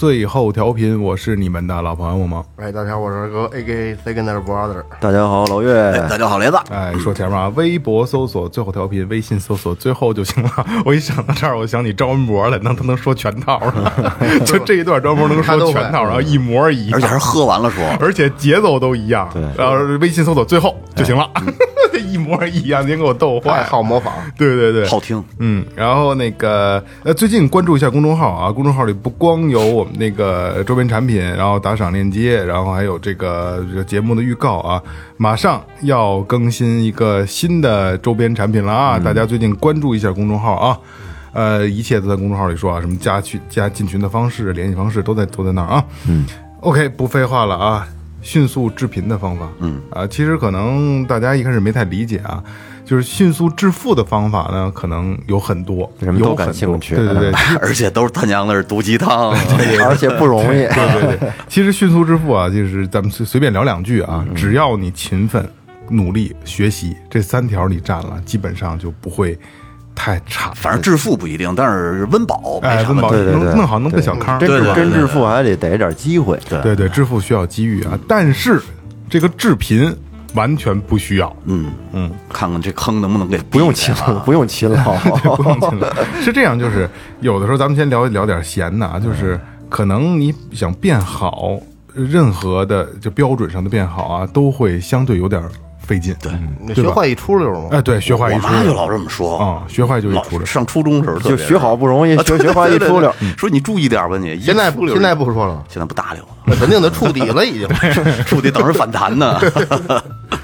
最后调频，我是你们的老朋友吗？哎，大家好，我是二哥，A K A Second Brother。大家好，老岳，大家好，雷子，哎，说前面啊，微博搜索最后调频，微信搜索最后就行了。我一想到这儿，我想起张文博了，能他能说全套了，就这一段张文博能说全套，然后一模一样，而且还是喝完了说，而且节奏都一样。对，然后微信搜索最后就行了，这一模一样，您给我逗坏爱了。好模仿，对对对，好听。嗯，然后那个呃，最近关注一下公众号啊，公众号里不光有我们那个周边产品，然后打赏链接，然后还有这个这个节目的预告啊，马上要更新一个新的周边产品了啊，大家最近关注一下公众号啊。呃，一切都在公众号里说啊，什么加群、加进群的方式、联系方式都在都在那儿啊。嗯，OK，不废话了啊，迅速致贫的方法。嗯。啊，其实可能大家一开始没太理解啊，就是迅速致富的方法呢，可能有很多，人们都感兴趣。对对对，而且都是他娘的是毒鸡汤，而且不容易。对对对，其实迅速致富啊，就是咱们随随便聊两句啊，只要你勤奋、努力、学习这三条你占了，基本上就不会太差。反正致富不一定，但是温饱没哎，温饱啥问题。对对对，能弄好弄个小康，真对对对真致富还得逮点机会。对对对，致富需要机遇啊，但是这个致贫完全不需要。嗯嗯，看看这坑能不能给不用勤避开啊，不用勤劳。不用勤了。是这样，就是有的时候咱们先聊聊点闲的啊，就是可能你想变好，任何的就标准上的变好啊，都会相对有点费劲。对，对学坏一出溜嘛。哎，对，学坏一出溜妈就老这么说啊，学坏就一出溜。上初中时候就学好不容易，学学坏一出溜。说你注意点吧你。一现在不现在不说了，现在不搭理我了肯定得触底了，已经。触底等着反弹呢。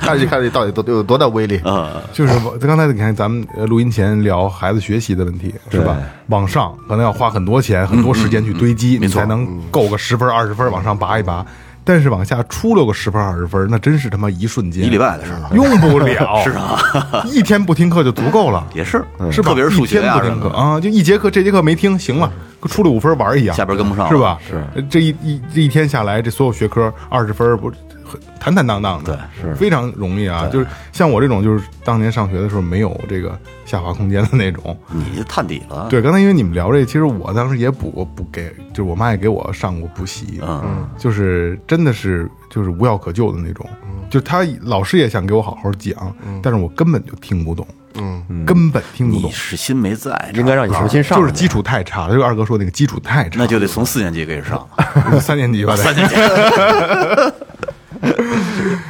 看去看这到底都有多大威力？嗯，就是我刚才你看咱们呃录音前聊孩子学习的问题是吧？往上可能要花很多钱、很多时间去堆积，你才能够个十分、二十分往上拔一拔。但是往下出溜个十分、二十分，那真是他妈一瞬间，一礼拜的事儿。用不了，是啊，一天不听课就足够了，也是，是吧？特别是数学不。听课啊，就一节课，这节课没听，行了，跟出了五分玩一样，下边跟不上是吧？是，这一一这一天下来，这所有学科二十分不很坦坦荡荡的，对，是。非常容易啊。就是像我这种，就是当年上学的时候没有这个下滑空间的那种。你探底了，对，刚才因为你们聊这个，其实我当时也补过补给，就是我妈也给我上过补习，嗯，就是真的是就是无药可救的那种，就他老师也想给我好好讲，但是我根本就听不懂，嗯，根本听不懂，你是心没在，应该让你重新上。就是基础太差了，就二哥说那个基础太差，那就得从四年级开始上。三年级吧，三年级，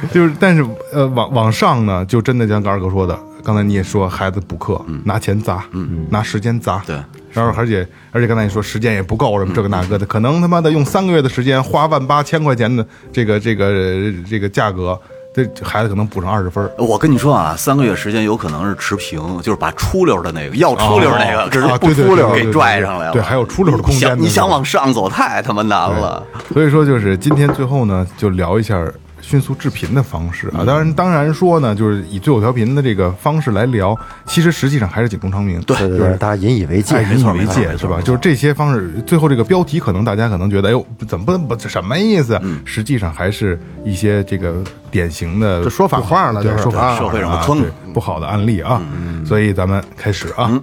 就是，但是呃，往往上呢，就真的像二哥说的，刚才你也说，孩子补课，拿钱砸，拿时间砸，对，然后而且而且刚才你说时间也不够，什么这个那个的，可能他妈的用三个月的时间花万八千块钱的这个这个这个价格，这孩子可能补上二十分。我跟你说啊，三个月时间有可能是持平，就是把出溜的那个要出溜那个，可是啊不出溜给拽上来了。对还有出溜的空间你想往上走，太他妈难了。所以说，就是今天最后呢，就聊一下迅速致贫的方式啊。当然，当然说呢，就是以最后调频的这个方式来聊，其实实际上还是警钟长鸣。对对对对，大家引以为戒哎，。引以为戒是吧？就是这些方式，最后这个标题可能大家可能觉得，哎呦，怎么不不这什么意思？实际上还是一些这个典型的这说反话了就是啊说反话社会上的不好的案例啊。所以咱们开始啊，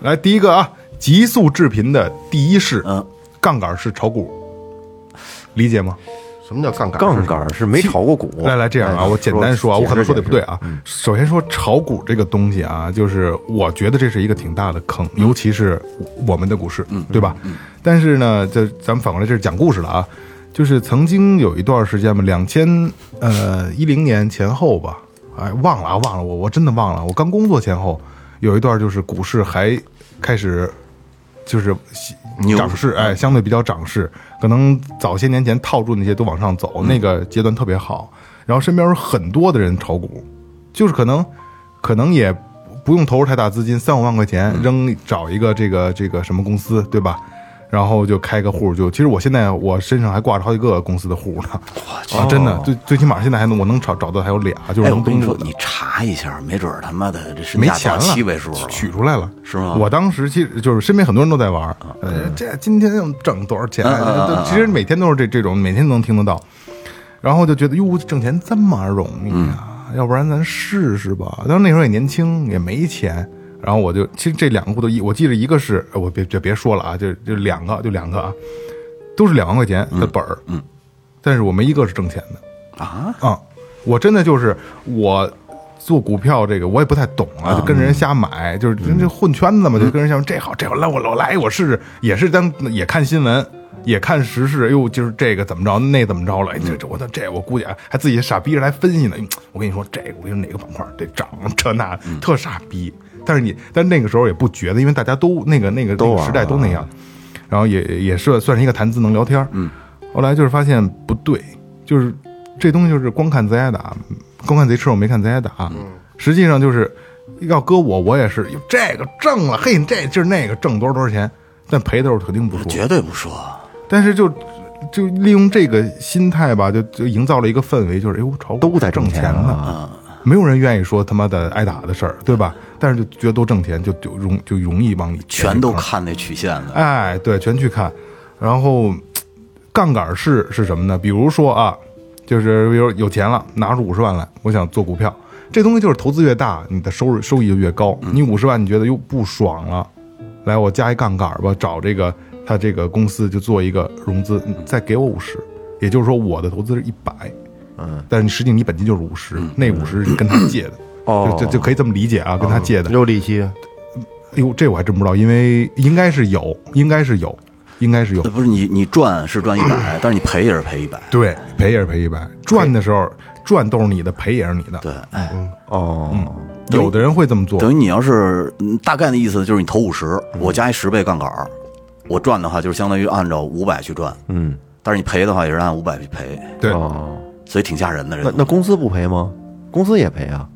来第一个啊，急速致贫的第一式，嗯，杠杆式炒股，理解吗？什么叫杠杆？杠杆是没炒过股。来来，这样啊，哎我简单说啊，我可能说的不对啊。嗯首先说炒股这个东西啊，就是我觉得这是一个挺大的坑，尤其是我们的股市，对吧？但是呢，这咱们反过来这是讲故事了啊。就是曾经有一段时间吧，两千呃一零年前后吧，哎，忘了啊，忘了，我我真的忘了。我刚工作前后有一段，就是股市还开始就是牛涨势，哎，相对比较涨势，可能早些年前套住那些都往上走，那个阶段特别好。然后身边有很多的人炒股，就是可能可能也不用投入太大资金，三五万块钱扔找一个这个这个什么公司，对吧？然后就开个户，就其实我现在我身上还挂着好几个公司的户呢，啊，真的，最最起码现在还能我能找找到还有俩，就是哎，能我跟你说，登录的你。查一下，没准他妈的这身价到没钱了，七位数了，取出来了，是吗？我当时其实就是身边很多人都在玩，呃，这今天要挣多少钱？嗯其实每天都是这这种，每天都能听得到，然后就觉得哟，挣钱这么容易啊，要不然咱试试吧。当时那时候也年轻，也没钱，然后我就其实这两个户头一，我记得一个是呃我别就别说了啊，就就两个就两个啊，都是两万块钱的本儿，嗯，但是我没一个是挣钱的。啊，啊，我真的就是我做股票这个我也不太懂啊，就跟人瞎买，就是人这混圈子嘛，就跟人瞎说这好这好，来我我来我试试，也是当也看新闻。也看时事，哎呦，就是这个怎么着，那怎么着了？哎这这我操，这我估计啊还自己傻逼着来分析呢。哎我跟你说，这个我跟你说哪个板块这涨这那特傻逼。但是你，但是那个时候也不觉得，因为大家都那个那个那个时代都那样，然后也也是算是一个谈资能聊天。嗯，后来就是发现不对，就是这东西就是光看贼挨打，光看贼吃肉没看贼挨打。嗯，实际上就是要搁我，我也是哟这个挣了，嘿，这就是那个挣多少多少钱，但赔的时候肯定不说。绝对不说。但是就就利用这个心态吧，就就营造了一个氛围，就是哎呦，炒股都在挣挣钱呢，啊没有人愿意说他妈的挨打的事儿，对吧？但是就觉得都挣钱，就就容就容易往里全都看。那曲线了，哎，对，全去看。然后杠杆是是什么呢？比如说啊，就是比如有钱了，拿出五十万来，我想做股票。这东西就是投资越大，你的收入收益就越高。你五十万，你觉得又不爽了，来，我加一杠杆吧，找这个他这个公司就做一个融资，再给我五十，也就是说我的投资是一百，嗯，但是你实际你本金就是五十，那五十是跟他借的，哦。就就就可以这么理解啊，跟他借的。有利息，哎呦，这我还真不知道，因为应该是有，应该是有，应该是有。呃。不是你你赚是赚一百，但是你赔也是赔一百。对，赔也是赔一百，赚的时候赚都是你的，赔也是你的。对，哎，哦，有的人会这么做，等于你要是嗯大概的意思就是你投五十，我加一十倍杠杆儿，我赚的话就是相当于按照五百去赚，嗯，但是你赔的话也是按五百去赔，对，哦，所以挺吓人的。这那那公司不赔吗？公司也赔啊，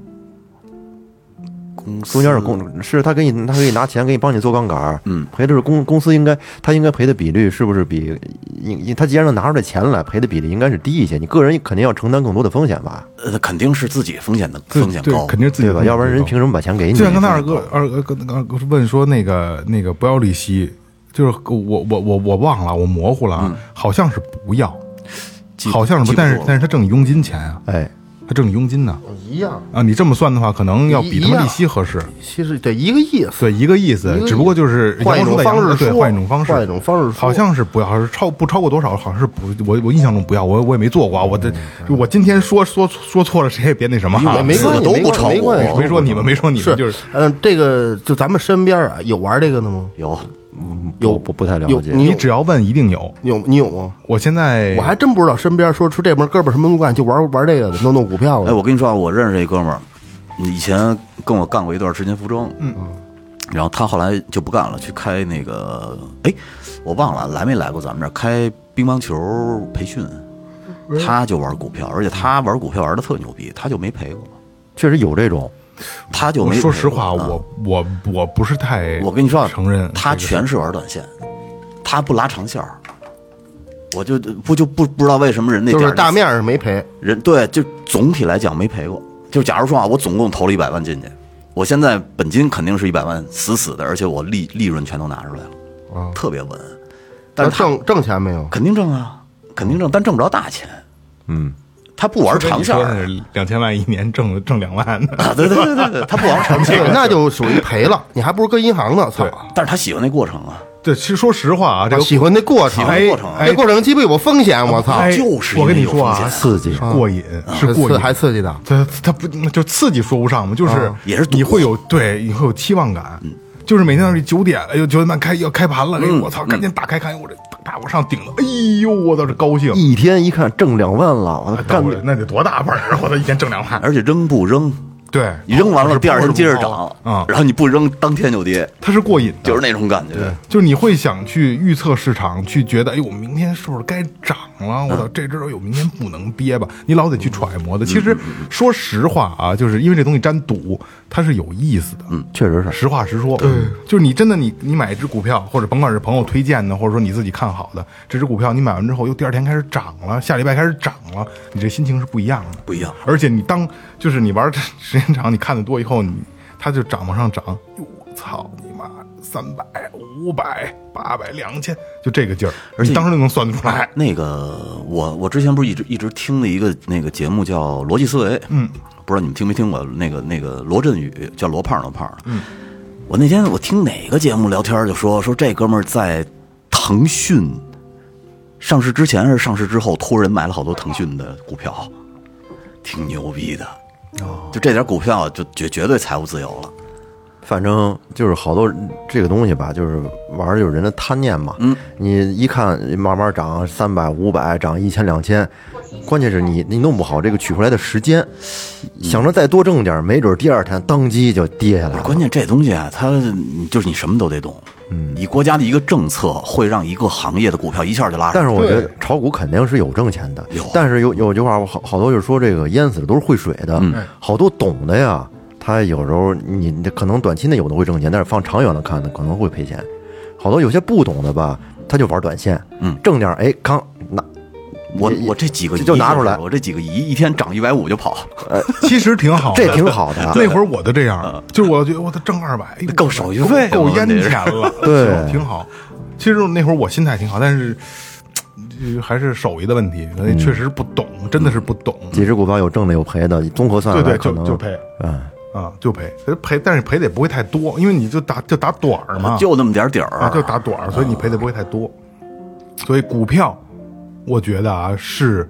公司中间是公是他给你，他给你拿钱给你帮你做杠杆儿，嗯。赔的是公公司应该他应该赔的比率是不是比应应他既然能拿出这钱来，赔的比例应该是低一些，你个人肯定要承担更多的风险吧，呃肯定是自己风险的风险高，对肯定是自己对吧？的要不然人凭什么把钱给你？就像刚才二哥二哥跟二哥问说那个那个不要利息，就是我我我我忘了，我模糊了嗯，好像是不要，记好像是不，但是但是他挣佣金钱啊，哎，他挣佣金呢。一样，啊，你这么算的话，可能要比他们利息合适，其实对一个意思，对，一个意思只不过就是换一种方式对换一种方式，换一种方式好像是不要，是超不超过多少，好像是不，我我印象中不要，我我也没做过啊，我这我今天说说说错了，谁也别那什么。啊，没关系，都没关系不超过没关系，没说你们，没说你们，就是嗯，这个就咱们身边啊，有玩这个的吗？有有不不太了解，你你只要问，一定有。有你有吗？我现在我还真不知道，身边说出这门哥们儿什么都不干，就玩玩这个的，弄弄股票哎，我跟你说啊，我认识一哥们儿，以前跟我干过一段时间服装，嗯，然后他后来就不干了，去开那个，哎，我忘了来没来过咱们这儿开乒乓球培训，他就玩股票，而且他玩股票玩的特牛逼，他就没赔过，确实有这种，我他就没。说实话，啊我我我不是太，我跟你说啊，承认他全是玩短线，他不拉长线儿。我就不就不不知道为什么人那点就是大面上没赔，人对，就总体来讲没赔过。就假如说啊，我总共投了一百万进去，我现在本金肯定是一百万死死的，而且我利利润全都拿出来了，特别稳。但是他挣挣钱没有？肯定挣啊，肯定挣，但挣不着大钱。嗯，他不玩长线儿。两千万一年挣挣两万呢，啊，对对对对对，他不玩长线，那就属于赔了，你还不如搁银行呢。操，但是他喜欢那过程啊，对，其实说实话啊，这个喜欢那过程，过程。哎这过程鸡巴有风险，我操，哎就是我跟你说啊，刺激，过瘾是过瘾，还刺激的。他他不就刺激说不上嘛，就是啊也是你会有对，你会有期望感，就是每天到九点了，哎呦九点半开要开盘了，哎呦我操，赶紧打开看，我这啪往上顶了，哎呦我倒是高兴，一天一看挣两万了，我干干那得多大本儿啊！我操，一天挣两万，而且扔不扔，对，你扔完了第二天接着啊涨，，然后你不扔当天就跌，它是过瘾的，就是那种感觉。就是你会想去预测市场，去觉得，哎呦，我明天是不是该涨了，我操，这只有明天不能憋吧？你老得去揣摩的。其实说实话啊，就是因为这东西沾赌，它是有意思的。嗯，确实是。实话实说，就是你真的你你买一只股票，或者甭管是朋友推荐的，或者说你自己看好的这只股票，你买完之后又第二天开始涨了，下礼拜开始涨了，你这心情是不一样的。不一样。而且你当就是你玩这时间长，你看的多以后，你它就涨往上涨，哟，我操！三百、五百、八百、两千，就这个劲儿，而且当时就能算得出来。那个我我之前不是一直一直听的一个那个节目叫《逻辑思维》，嗯，不知道你们听没听过？那个那个罗振宇叫罗胖罗胖，嗯，我那天我听哪个节目聊天就说说这哥们儿在腾讯上市之前还是上市之后托人买了好多腾讯的股票，挺牛逼的。哦，就这点股票就绝绝对财务自由了。反正就是好多这个东西吧，就是玩就是人的贪念嘛。嗯，你一看慢慢涨三百五百，涨一千两千，关键是你你弄不好这个取出来的时间，想着再多挣点，没准第二天当机就跌下来了。关键这东西啊，它就是你什么都得懂。嗯，你国家的一个政策会让一个行业的股票一下就拉。但是我觉得炒股肯定是有挣钱的。有，但是有有句话，我好好多就是说这个淹死的都是会水的。嗯，好多懂的呀。他有时候你可能短期内有的会挣钱，但是放长远的看呢，可能会赔钱。好多有些不懂的吧，他就玩短线，嗯，挣点哎，刚拿我我这几个就拿出来，我这几个亿一天涨一百五就跑，其实挺好，这挺好的。那会儿我都这样，就是我觉得我他挣二百够手续费，够烟钱了，对，挺好。其实那会儿我心态挺好，但是还是手艺的问题，确实不懂，真的是不懂。几只股票有挣的有赔的，综合算来可能就赔，嗯。啊，就赔，赔，但是赔的也不会太多，因为你就打就打短儿嘛，就那么点底儿，就打短儿，所以你赔的不会太多。所以股票，我觉得啊是。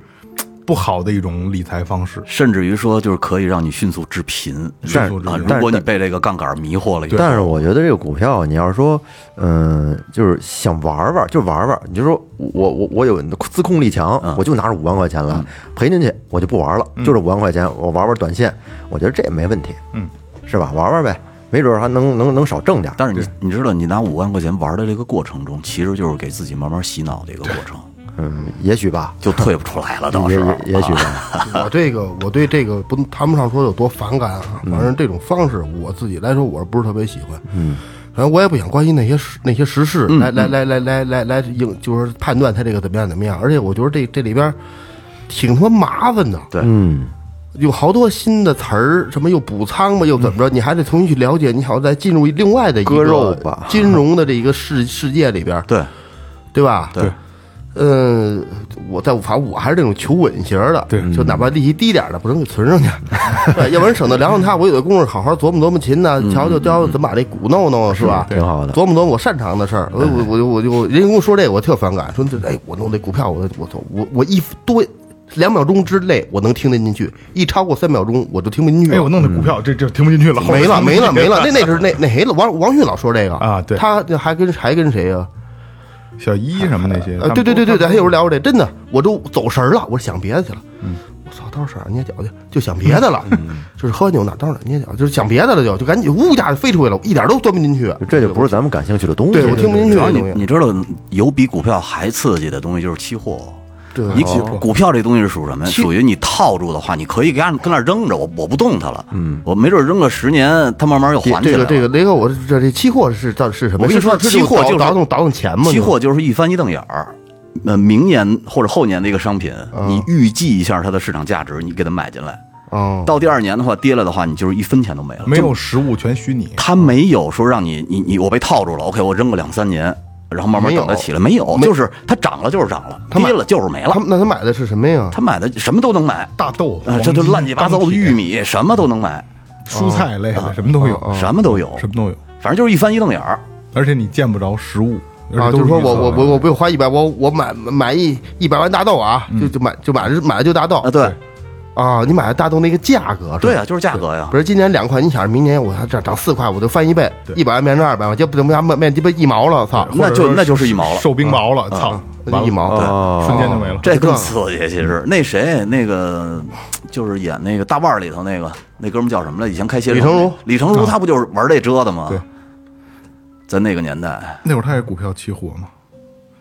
不好的一种理财方式，甚至于说就是可以让你迅速致贫。迅速致贫，如果你被这个杠杆迷惑了，但是我觉得这个股票，你要是说，嗯，就是想玩玩，就玩玩。你就说我我我有自控力强，我就拿着五万块钱来赔进去，我就不玩了，就这五万块钱，我玩玩短线，我觉得这也没问题，嗯，是吧？玩玩呗，没准还能能能少挣点。但是你你知道，你拿五万块钱玩的这个过程中，其实就是给自己慢慢洗脑的一个过程。嗯，也许吧，就退不出来了。到时候，也许吧。我这个，我对这个不谈不上说有多反感啊。反正这种方式，我自己来说，我是不是特别喜欢？嗯，反正我也不想关心那些那些时事，来来来来来来来应，就是判断他这个怎么样怎么样。而且我觉得这这里边挺他妈麻烦的。对，嗯，有好多新的词儿，什么又补仓吧，又怎么着，你还得重新去了解。你好，再进入另外的一个 金融的这一个世世界里边，对，对吧？对。嗯，我在反正我还是这种求稳型的，对，就哪怕利息低点的，不能给存上去，要不然省得凉了它，我有的功夫好好琢磨琢磨琴呢，瞧瞧教怎么把这鼓弄弄，是吧？挺好的，琢磨琢磨我擅长的事儿。我我我我就人跟我说这个，我特反感，说这哎，我弄这股票，我我操，我我一多两秒钟之内我能听得进去，一超过三秒钟我就听不进去。哎，我弄的股票这这听不进去了，没了没了没了。那那是那那谁了？王王迅老说这个啊，对，他还跟还跟谁呀？小一什么那些啊，对对对对对，还有人聊过这，真的，我都走神了，我想别的去了。嗯，我操，到时候捏脚去，就想别的了。嗯，就是喝完酒哪到哪捏脚，就是想别的了，就就赶紧呜一下就飞出去了，一点都钻不进去。这就不是咱们感兴趣的东西。对我听不进去。你你知道有比股票还刺激的东西就是期货。对，你股票这东西是属什么？属于你套住的话，你可以给跟那扔着，我我不动它了。嗯，我没准扔个十年，它慢慢又还起来。这个这个雷哥，我这这期货是到是什么？我跟你说，期货就是倒腾倒腾钱嘛。期货就是一翻一瞪眼儿。那明年或者后年的一个商品，你预计一下它的市场价值，你给它买进来。哦。到第二年的话，跌了的话，你就是一分钱都没了。没有实物，全虚拟。它没有说让你你你我被套住了。OK，我扔个两三年。然后慢慢等它起来，没有，就是它涨了就是涨了，跌了就是没了。他那他买的是什么呀？他买的什么都能买，大豆啊，这就乱七八糟的玉米，什么都能买，蔬菜类的什么都有，什么都有，什么都有，反正就是一翻一瞪眼儿，而且你见不着实物啊。就是说我我我我不用花一百，我我买买一一百万大豆啊，就就买就买买了就大豆啊，对。啊，你买的大豆那个价格，对啊，就是价格呀。不是今年两块，你想明年我还涨涨四块，我就翻一倍，一百万变成二百万，就不怎么样，面面鸡巴一毛了，操，那就那就是一毛了，受冰雹了，操，一毛，对，瞬间就没了。这更刺激，其实那谁，那个就是演那个大腕里头那个那哥们叫什么来？以前开鞋李成儒，李成儒他不就是玩这折的吗？对，在那个年代，那会儿他也股票期货嘛，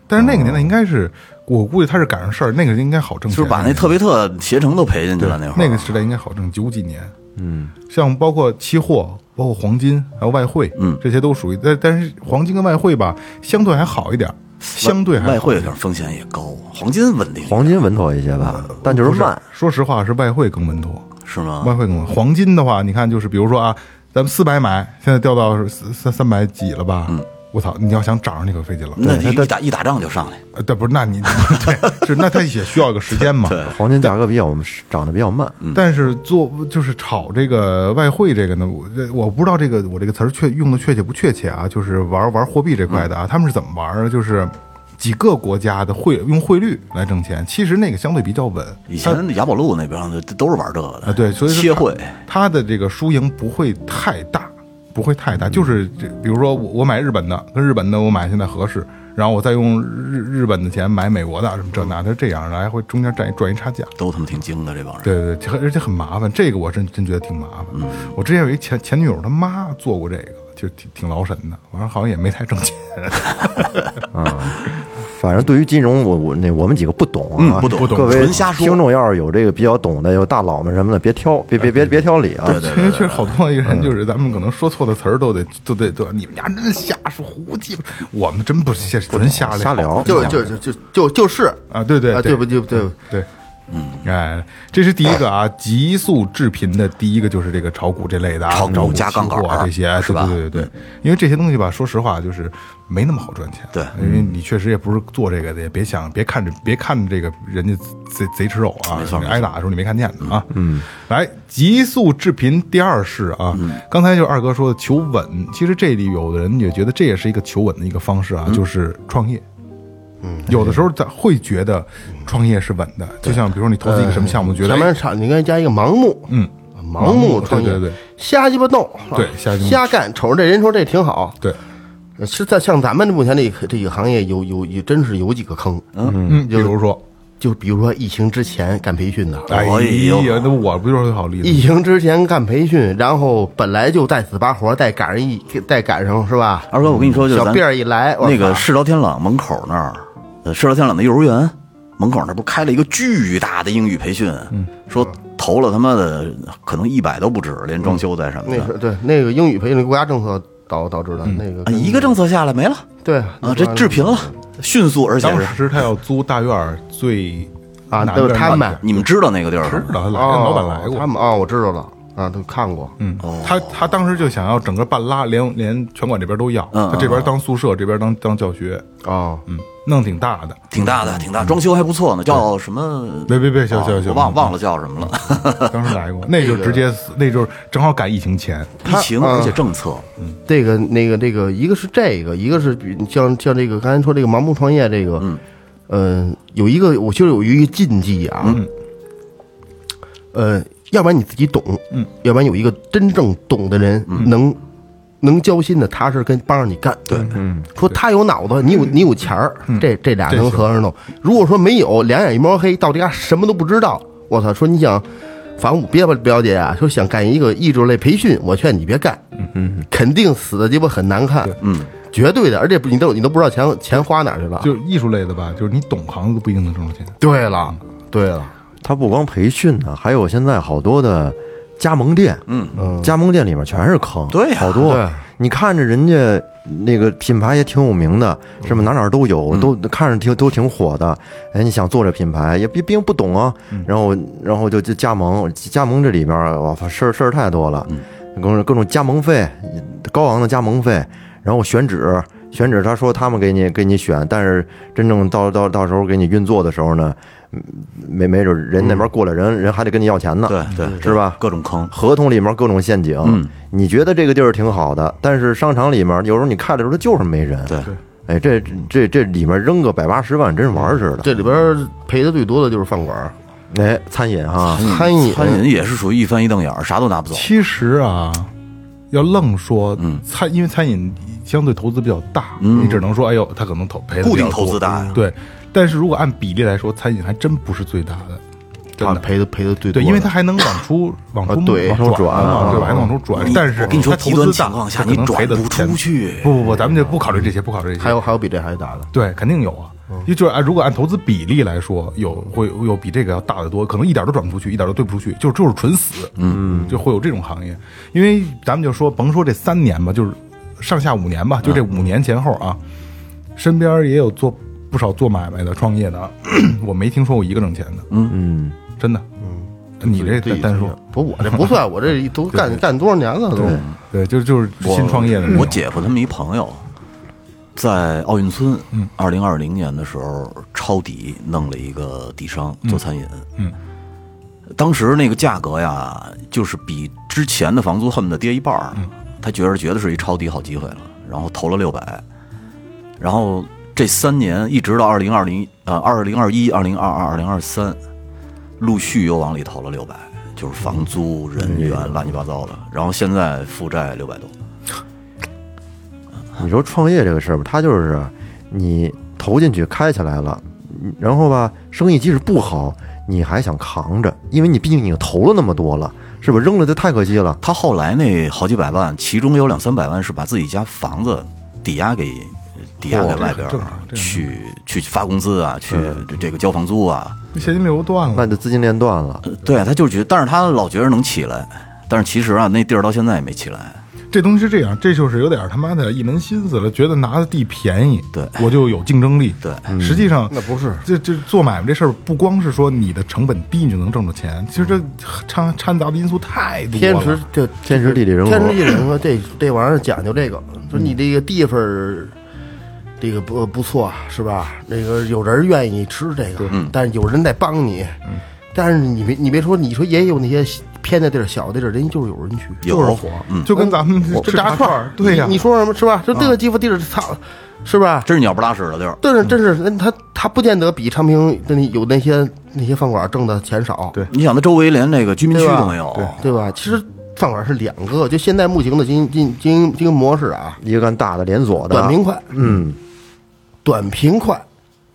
但是那个年代应该是。我估计他是赶上事儿，那个应该好挣钱，就是把那特别特携程都赔进去了那会儿。那个时代应该好挣，九几年，嗯，像包括期货，包括黄金，还有外汇，嗯这些都属于，但但是黄金跟外汇吧，相对还好一点，相对还好外汇有点风险也高，黄金稳定，黄金稳妥一些吧，但就是慢。说实话，是外汇更稳妥。是吗？外汇更稳。黄金的话，你看，就是比如说啊，咱们四百买，现在掉到三三三百几了吧？嗯，我操，你要想涨上去可费劲了。那你一打一打仗就上来，呃，对，不是，那你 对，是那他也需要一个时间嘛。对黄金价格比较涨得比较慢，但是做就是炒这个外汇这个呢，我这我不知道这个我这个词儿确用的确切不确切啊，就是玩玩货币这块的啊，他们是怎么玩儿？就是几个国家的汇用汇率来挣钱，其实那个相对比较稳。以前雅宝路那边的都是玩这个的啊，对，所以说它切汇，它的这个输赢不会太大，不会太大，就是这，比如说我我买日本的，跟日本的我买现在合适，然后我再用日日本的钱买美国的，什么这那，它这样来回中间赚一赚一差价。都他妈挺精的这帮人。对对对，而且很麻烦，这个我真真觉得挺麻烦。我之前有一前前女友她妈做过这个，就挺挺劳神的，完了好像也没太挣钱。反正对于金融，我我那我们几个不懂啊，嗯不懂不懂各位瞎说听众要是有这个比较懂的，有大佬们什么的，别挑，别别别别挑理啊。对对因为确实好多一个人就是咱们可能说错的词儿都得都得都你们家真瞎说胡鸡巴，我们真不是瞎纯瞎聊瞎聊就就就就就就是啊，对对啊，对不对？对不对，嗯，哎，这是第一个啊，急速致贫的第一个就是这个炒股这类的啊，炒股炒加杠杆啊这些，哎是吧？对对对对，因为这些东西吧，说实话就是没那么好赚钱。对。因为你确实也不是做这个的，也别想别看着别看着这个人家贼贼吃肉啊，没错没错。挨打的时候你没看见的啊。嗯，来，急速致贫第二式啊，刚才就二哥说的求稳，其实这里有的人也觉得这也是一个求稳的一个方式啊，就是创业。嗯，有的时候咱会觉得创业是稳的，就像比如说你投资一个什么项目，觉得哎前面场你应该加一个盲目，嗯，盲目创业，对对。对，瞎鸡巴弄，对瞎鸡巴弄。瞎干，瞅着这人说这挺好，对，是在像咱们目前这个这个行业有有有真是有几个坑，嗯。嗯，比如说，就比如说疫情之前干培训的，哎呀，那我不就是好例子？疫情之前干培训，然后本来就带死把活，再赶上一再赶上是吧？二哥，我跟你说，就咱小辫儿一来，那个世道天朗门口那儿，呃，世道天朗的幼儿园门口那不是开了一个巨大的英语培训，说投了他妈的可能一百都不止，连装修带什么的那是，对那个英语培训国家政策导导致的那个啊一个政策下来没了对啊，这致贫了，迅速，而且当是时他要租大院儿最啊，南都是边那个他们你们知道那个地儿是吗？知道来哦老板来过他，们啊，我知道了啊，都看过，嗯，他他当时就想要整个半拉，连连拳馆这边都要，嗯他这边当宿舍，这边当当教学，哦，嗯，弄挺大的。挺大的，挺大，装修还不错呢，叫什么？别别别，行哦行行，我忘忘了叫什么了。当时来过，那就直接，那就是正好赶疫情前，疫情，而且政策，嗯。这个那个这个，一个是这个，一个是比像像这个刚才说这个盲目创业这个，嗯，呃，有一个我觉得有一个禁忌啊，嗯，呃，要不然你自己懂，嗯，要不然有一个真正懂的人能。能交心的，踏实跟帮着你干。对，嗯，说他有脑子，你有你有钱儿，这这俩能合上弄。如果说没有，两眼一摸黑，到底家什么都不知道，我操！说你想反正我别吧，表姐啊，说想干一个艺术类培训，我劝你别干，嗯，肯定死的鸡巴很难看，嗯，绝对的，而且你都你都不知道钱钱花哪儿去了。就艺术类的吧，就是你懂行都不一定能挣着钱。对了，对了，他不光培训呢，还有现在好多的加盟店，嗯。嗯，加盟店里面全是坑，对呀。好多。对。你看着人家那个品牌也挺有名的，是吧？哪哪都有，都看着挺都挺火的。哎，你想做这品牌，也毕毕竟不懂啊，然后然后就就加盟，加盟这里边儿哇事儿事儿太多了，各种各种加盟费，高昂的加盟费，然后选址。选址，他说他们给你给你选，但是真正到到到时候给你运作的时候呢，嗯没没准人那边过来人，人还得跟你要钱呢，对对，是吧？各种坑，合同里面各种陷阱，嗯你觉得这个地儿挺好的，但是商场里面有时候你看的时候它就是没人。对，哎，这这这里面扔个百八十万，真是玩儿似的。这里边赔的最多的就是饭馆儿、哎，餐饮哈，餐饮、餐饮也是属于一翻一瞪眼儿，啥都拿不走。其实啊，要愣说嗯餐，因为餐饮相对投资比较大，你只能说，哎呦，他可能投赔的固定投资大呀对。但是如果按比例来说，餐饮还真不是最大的，真的。啊赔的赔的最多对，因为它还能往出 往出啊对往往出转啊，对吧？还能往出转。但是我跟你说，它投资大极端情况下能赔的转不出去。不不不，咱们就不考虑这些，不考虑这些。还有还有比这还大的，对，肯定有啊。就就是按如果按投资比例来说，有会有比这个要大得多，可能一点都转不出去，一点都对不出去，就就是纯死，嗯，就会有这种行业。因为咱们就说，甭说这三年吧，就是上下五年吧，就这五年前后啊，身边也有做不少做买卖的、创业的，我没听说过一个挣钱的，嗯。嗯，真的，嗯，你这单单说，不，我这不算，我这都 干干多少年了都。对，就就是新创业的，我姐夫他们一朋友，在奥运村，二零二零年的时候抄底弄了一个底商做餐饮，嗯，当时那个价格呀，就是比之前的房租恨不得跌一半儿，他觉着觉得是一抄底好机会了，然后投了六百，然后这三年一直到二零二零呃二零二一、二零二二、二零二三，陆续又往里投了六百，就是房租、人员乱七八糟的，然后现在负债六百多。你说创业这个事儿吧，它就是你投进去开起来了，嗯然后吧，生意即使不好，你还想扛着，因为你毕竟已经投了那么多了，是吧？扔了就太可惜了。他后来那好几百万，其中有两三百万是把自己家房子抵押给抵押在外边儿去去发工资啊，去这个交房租啊。现金流断了，那就资金链断了，对，他就觉得，但是他老觉得能起来，但是其实啊，那地儿到现在也没起来。这东西是这样，这就是有点他妈的一门心思了，觉得拿的地便宜，对我就有竞争力。对，实际上那不是这这做买卖这事儿，不光是说你的成本低你就能挣着钱，其实这掺掺杂的因素太多了。天时这天时地利人和天时地利人和，这这玩意儿讲究这个，说你这个地方儿，这个不不错是吧？那个有人愿意吃这个，但是有人在帮你，但是你别你别说，你说也有那些偏的地儿、小的地儿，人家就是有人去，就是火，嗯，就跟咱们吃炸串儿，对呀、你你说什么是吧？就这个地方地儿，操，是吧？真是鸟不拉屎的地儿。但是真是，那他他不见得比昌平的那有那些那些饭馆挣的钱少，对你想，他周围连那个居民区都没有，对吧？其实饭馆是两个，就现在目前的经营经营经营经营模式啊，一个干大的连锁的，短平快，嗯，短平快，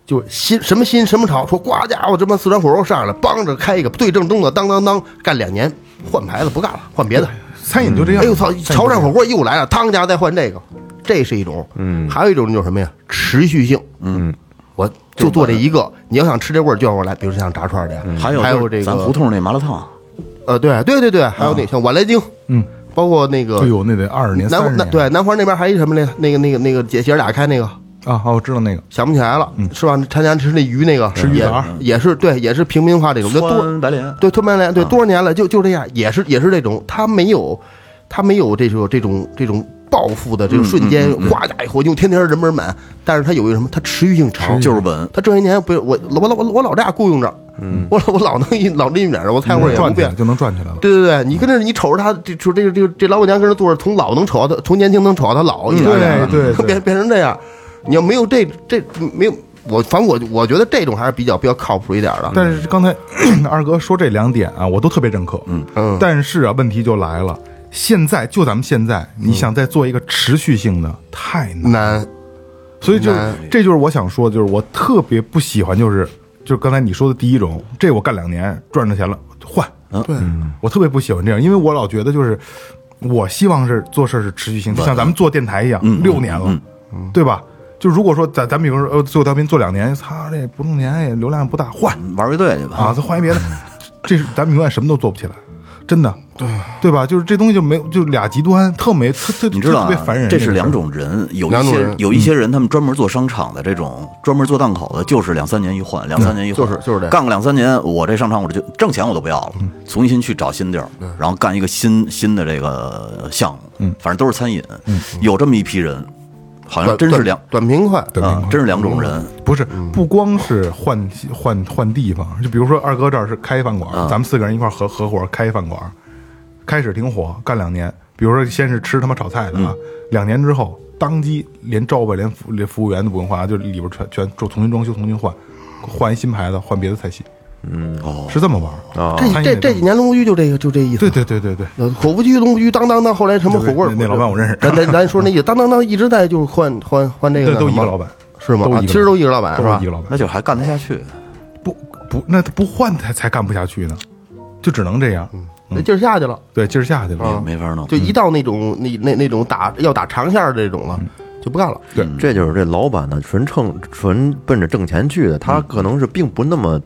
就是新什么新什么潮，说呱家伙这帮四川火锅上来了，帮着开一个对正宗的，当当当干两年，换牌子不干了，换别的。餐饮就这样。哎呦操，潮汕火锅又来了，汤家再换这个，这是一种。嗯，还有一种就是什么呀？持续性。嗯，我就做这一个，你要想吃这味儿就让我来，比如像炸串的呀，还有还有这个咱胡，同那麻辣烫，呃，对对对对，还有那像碗来京，嗯，包括那个哎呦，那得二十年、三十年。南南对南环那边还有一什么来，那个那个那个姐姐儿俩开那个。啊，好，我知道那个。想不起来了，是吧？他家吃那鱼那个也吃鱼也是对，也是平民化这种，就多川白莲，对，吞白莲，对，多少年了，就就这样，也是也是这种，他没有，他没有这种这种这种暴富的这种瞬间，哗家以后就天天人门满，但是他有一个什么，他持续性长，就是稳。他这些年不是我我我我老这样雇佣着，嗯我我老能一老拎一点儿，我菜会儿也不变赚起来。就能赚起来了。对对对，你跟着你瞅着他，这就这个这个这老板娘跟着坐着，从老能瞅到他，从年轻能瞅到他老，一点点的对对对 变变成这样。你要没有这这没有我，反正我我觉得这种还是比较比较靠谱一点的。但是刚才 二哥说这两点啊，我都特别认可。嗯嗯但是啊，问题就来了，现在就咱们现在，你想再做一个持续性的，太难。难，所以就这就是我想说的，就是我特别不喜欢，就是就是刚才你说的第一种，这我干两年赚着钱了换，对，我特别不喜欢这样，因为我老觉得就是我希望是做事是持续性，就像咱们做电台一样，六年了，对吧？就如果说咱咱比如说呃做调频做两年，他这不挣钱也流量不大，换。玩乐队去吧。啊，再换一别的，这是咱们永远什么都做不起来，真的，对。对吧？就是这东西就没有就俩极端，特没特特你知道啊特别烦人，这是两种人，有一些两种人。有一些人，他们专门做商场的这种，专门做档口的，就是两三年一换，两三年一换，就是就是这。样干个两三年，我这商场我这就挣钱我都不要了，重新去找新地儿，然后干一个新新的这个项目，嗯，反正都是餐饮，有这么一批人，好像短短真是两短平快，啊，真是两种人，不是，不光是换换换地方，就比如说二哥这儿是开饭馆，咱们四个人一块合合伙开饭馆，开始挺火，干两年，比如说先是吃他妈炒菜的啊，两年之后当机连招牌连服连服务员都不用换，就里边全全重重新装修重新换，换一新牌子换别的菜系，嗯，哦，是这么玩儿。啊这这这几年龙福居就这个就这意思。对对对对对，呃，火锅居、龙福居，当当当，后来什么火锅那那老板我认识。咱咱咱说那意思，当当当一直在就是换换换这个都一个老板，是吗？都一个啊其实都一个老板是吧？一个？老板，那就还干得下去。不不，那他不换他才干不下去呢，就只能这样，那劲儿下去了，对，劲儿下去了，啊没法弄。就一到那种那那那种打要打长线儿这种了，就不干了。对。这就是这老板呢，纯蹭纯奔着挣钱去的，他可能是并不那么。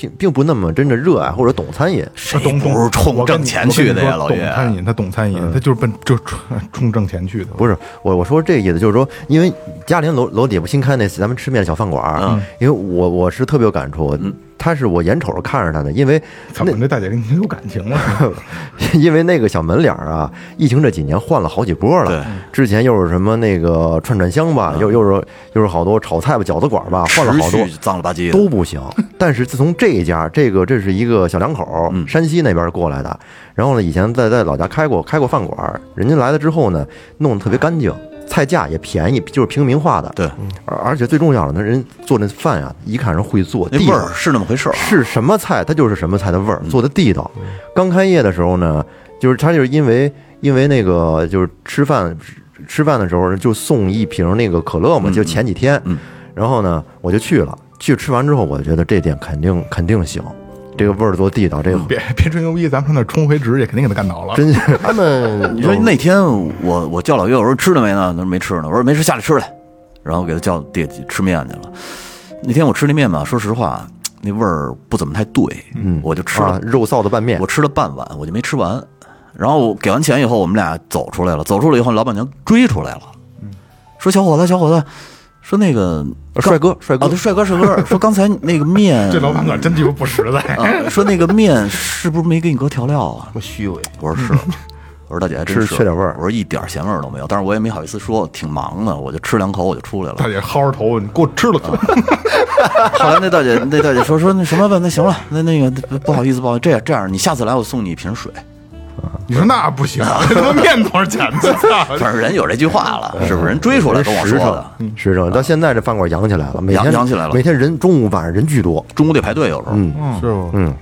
并并不那么真的热爱或者懂餐饮，他懂懂。不是冲挣钱去的呀老爷。懂餐饮，他懂餐饮，他就是奔就冲冲挣钱去的。不是我我说这意思就是说，因为嘉陵楼楼底不新开那咱们吃面小饭馆因为我我是特别有感触，他是我眼瞅着看着他的，因为怎么这大姐跟你有感情了？因为那个小门脸儿啊，疫情这几年换了好几波了。对，之前又是什么那个串串香吧，又又是又是好多炒菜吧、饺子馆吧，换了好多持续脏了吧唧的，都不行。但是自从这一家，这个这是一个小两口山西那边过来的，然后呢，以前在在老家开过开过饭馆儿，人家来了之后呢，弄得特别干净。菜价也便宜，就是平民化的。对，而而且最重要的，那人做那饭呀，一看人会做，地味儿是那么回事儿啊。是什么菜，它就是什么菜的味儿，做的地道。刚开业的时候呢，就是他就是因为因为那个就是吃饭吃饭的时候就送一瓶那个可乐嘛，就前几天，然后呢我就去了，去吃完之后，我觉得这店肯定肯定行，这个味儿多地道，这个别别吹牛逼，咱们上那儿冲回直去，肯定给他干倒了。真是 他们你说那天我我叫老岳，我说吃了没呢？他说没吃呢。我说没吃，下来吃来。然后给他叫爹吃面去了。那天我吃那面吧，说实话，那味儿不怎么太对，嗯，我就吃了，啊肉臊子拌面我，吃了半碗，我就没吃完。然后给完钱以后，我们俩走出来了，走出来以后，老板娘追出来了，说小伙子，小伙子，说那个帅哥帅哥啊，对，帅哥，帅哥，说刚才那个面，这老板可真鸡巴不实在。啊，说那个面是不是没给你搁调料啊？虚伪，我说是，我说大姐还真是是缺点味儿我说一点咸味儿都没有，但是我也没好意思说，挺忙的，我就吃两口我就出来了大。姐薅着头，你给我吃了。后来那大姐那大姐说说那什么吧，那行了，那那个不不好意思不好意思，这样这样，你下次来我送你一瓶水。你说那不行，这他妈面多少钱呢？反正人有这句话了，是不是？人追出来跟我说实诚的，实诚。到现在这饭馆养起来了，每天养养起来了每天人中午晚上人巨多，中午得排队，有时候。嗯是吗？嗯，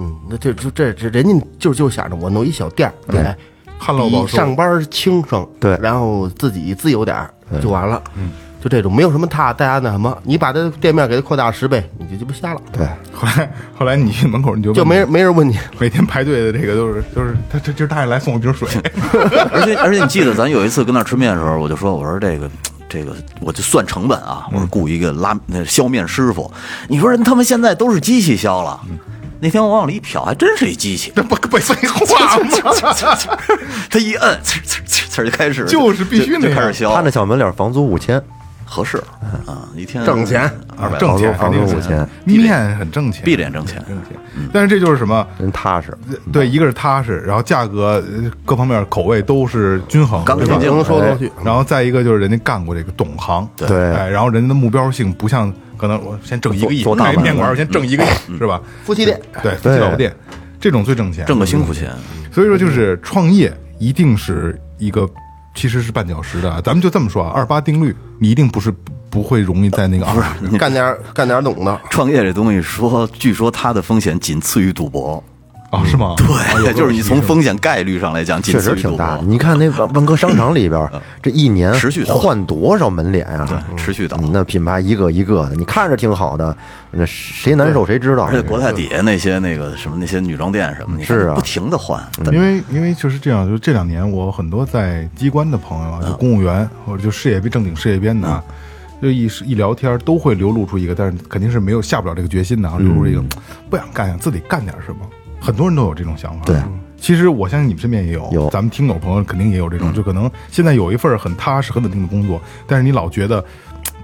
嗯，那这这这这人家就就想着我弄一小店儿，对，比旱涝保收。上班轻省，对然后自己自由点儿就完了。嗯，就这种没有什么大大家那什么，你把它店面给它扩大十倍，你就就不瞎了，对，后来后来你去门口你就就没人没人问你。每天排队的这个都是都是他这今儿大爷来送我瓶水，而且而且你记得咱有一次跟那儿吃面的时候，我就说我说这个这个我就算成本啊，我说雇一个拉那削面师傅，你说人他们现在都是机器削了，那天我往里一瞟，还真是一机器，这不不废话吗？他一摁，呲呲呲呲就开始就是必须得开始削，他那小门脸房租五千，合适。啊，一天挣钱二百挣钱房租肯定是五千，面很挣钱，闭着眼挣钱，挣钱。但是这就是什么？人踏实。对，一个是踏实，然后价格呃各方面口味都是均衡，对吧？刚干净能说得去，然后再一个就是人家干过这个懂行，对。哎，然后人家的目标性不像可能我先挣一个亿，做做大买卖开面馆我先挣一个亿，是吧？夫妻店，对，夫妻老婆店这种最挣钱，挣个辛苦钱，所以说就是创业一定是一个其实是绊脚石的啊，咱们就这么说啊，二八定律，你一定不是不会容易在那个二 干点儿干点儿懂的，创业这东西说，据说它的风险仅次于赌博。啊，是吗？对，就是你从风险概率上来讲，确实挺大的。你看那万万科商场里边，这一年持续的换多少门脸啊？对持续的嗯那品牌一个一个的，你看着挺好的，那谁难受谁知道。而且国泰底下那些那个什么那些女装店什么，你是啊不停的换。因为因为就是这样，就这两年我很多在机关的朋友啊，就公务员或者就事业编正经事业编的啊，就一一聊天都会流露出一个，但是肯定是没有下不了这个决心的啊，流露出一个不想干，想自己干点什么。很多人都有这种想法。对，其实我相信你们身边也有，有咱们听友朋友肯定也有这种，就可能现在有一份很踏实、很稳定的工作，但是你老觉得。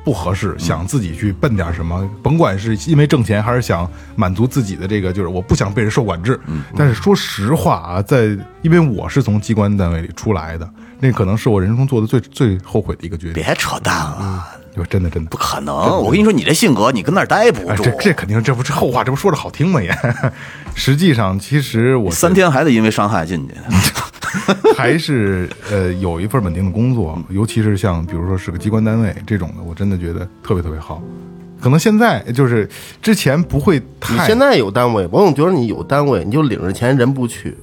不合适，想自己去奔点什么，甭管是因为挣钱，还是想满足自己的这个，就是我不想被人受管制。但是说实话啊，在因为我是从机关单位里出来的，那可能是我人生中做的最最后悔的一个决定。别扯淡了，就真的真的不可能！我跟你说，你这性格，你跟那儿待不哎，住这，这肯定这不是后话，这不说着好听吗？也，实际上其实我三天还得因为伤害进去。还是呃有一份稳定的工作，尤其是像比如说是个机关单位这种的，我真的觉得特别特别好。可能现在就是之前不会你太现在有单位，我总觉得你有单位，你就领着钱人不去，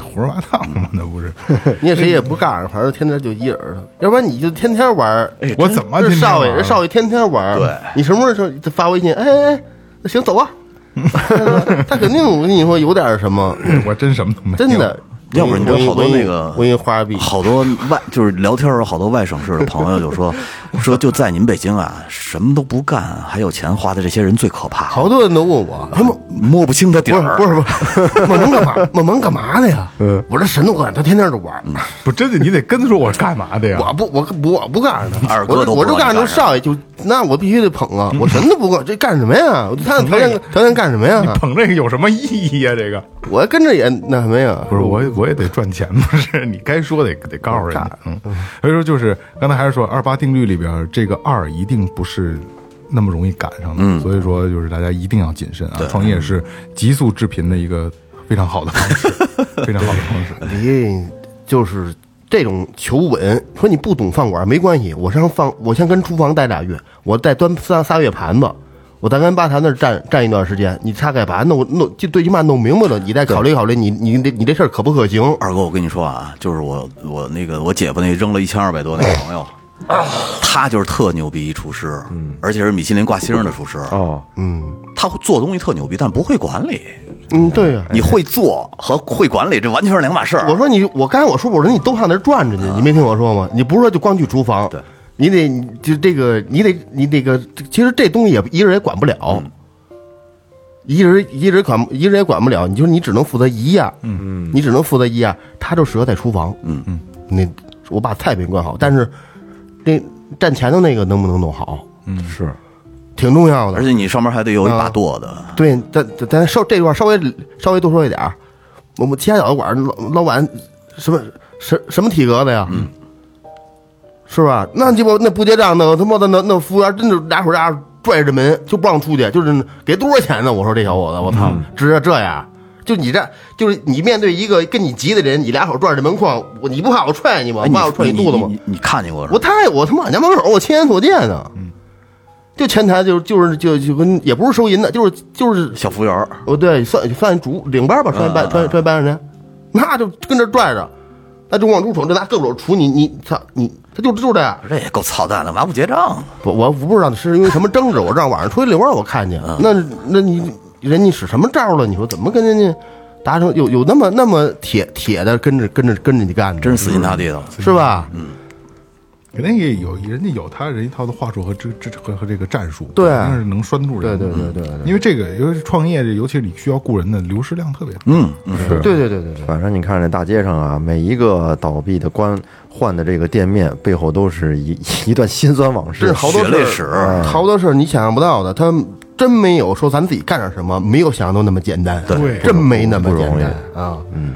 胡说八道嘛，那不是？你也谁也不干，反正天天就一人儿，要不然你就天天玩儿。我怎么这天天少爷，玩这少爷天天玩儿。对你什么时候发微信？哎哎哎，那行走吧。他肯定我跟你说有点什么，我真什么都没有。真的。要不然你知道好多那个我给你画个币，好多外就是聊天儿，好多外省市的朋友就说说就在你们北京啊，什么都不干，还有钱花的这些人最可怕，好多人都问我，他们摸不清他底儿。不是不是不是，孟萌干嘛？孟萌干嘛的呀？嗯我这什么都干，他天天都玩。不真的，你得跟他说我是干嘛的呀？我不我我不干 的，二哥都我我就干知道你干啥就上去就那我必须得捧啊！我什么都不干，这干什么呀？我他条件条件干什么呀？捧这个有什么意义呀？这个我跟着也那什么呀？不是我，我也得赚钱，不是你该说得得告诉人家，嗯，所以说就是刚才还是说二八定律里边这个二一定不是那么容易赶上的，所以说就是大家一定要谨慎啊，创业是急速致贫的一个非常好的方式，非常好的方式。你就是这种求稳，说你不懂饭馆没关系，我上饭，我先跟厨房待俩月，我再端仨仨月盘子，我再跟吧台那儿站站一段时间，你大概把它弄弄，就最起码弄明白了，你再考虑考虑，你你这你这事儿可不可行？二哥，我跟你说啊，就是我我那个我姐夫那扔了一千二百多那个朋友，他就是特牛逼一厨师，嗯。而且是米其林挂星的厨师。哦，嗯他做东西特牛逼，但不会管理。嗯，对呀、你会做和会管理这完全是两码事儿。我说你，我刚才我说我说你都上那儿转着去，你没听我说吗？你不是说就光去厨房，对，你得就这个，你得你那个，其实这东西也一人也管不了，一人一人管一人也管不了，你就是你只能负责一样，嗯。嗯，你只能负责一样，他就适合在厨房，嗯。嗯，那我把菜品管好，但是那站前头那个能不能弄好，嗯是挺重要的而，且你上面还得有一把舵的。对，咱咱咱稍这块儿稍微稍微多说一点儿，我们其他小酒馆老老板什么什什么体格子呀？嗯，是吧？那鸡巴那不结账，那他妈的那那服务员真的俩手俩拽着门就不让出去，就是给多少钱呢？我说这小伙子，我操，直接这样。就你这，就是你面对一个跟你急的人，你俩手拽着门框，我你不怕我踹你吗？哎，不怕我踹你肚子吗？你你你看见过我？太我他妈俺家门口我亲眼所见呢，就前台就就是就就跟也不是收银的，就是就是小服务员儿哦，对，算算主领班吧，穿班穿穿班上去，那就跟这拽着，那就往出瞅，就拿胳膊肘杵你，你操你，他就就是这样。这也够操蛋的，完不结账？我我不知道是因为什么争执，我让晚上出去遛弯儿我看见，那那你人家使什么招了？你说怎么跟人家达成有有那么那么铁铁的跟着跟着跟着你干的？真是死心塌地的。是吧？嗯肯定也有人家有他人一套的话术和这这和和这个战术，对肯定是能拴住人。对对对对对因为这个，尤其是创业，尤其是你需要雇人的流失量特别大。嗯嗯，是，对对对对对，反正你看这大街上啊，每一个倒闭的关换的这个店面背后都是一 一段辛酸往事这。好多血泪史好多事儿你想象不到的，他真没有说咱自己干点什么，没有想象中那么简单，对真没那么简单啊。嗯，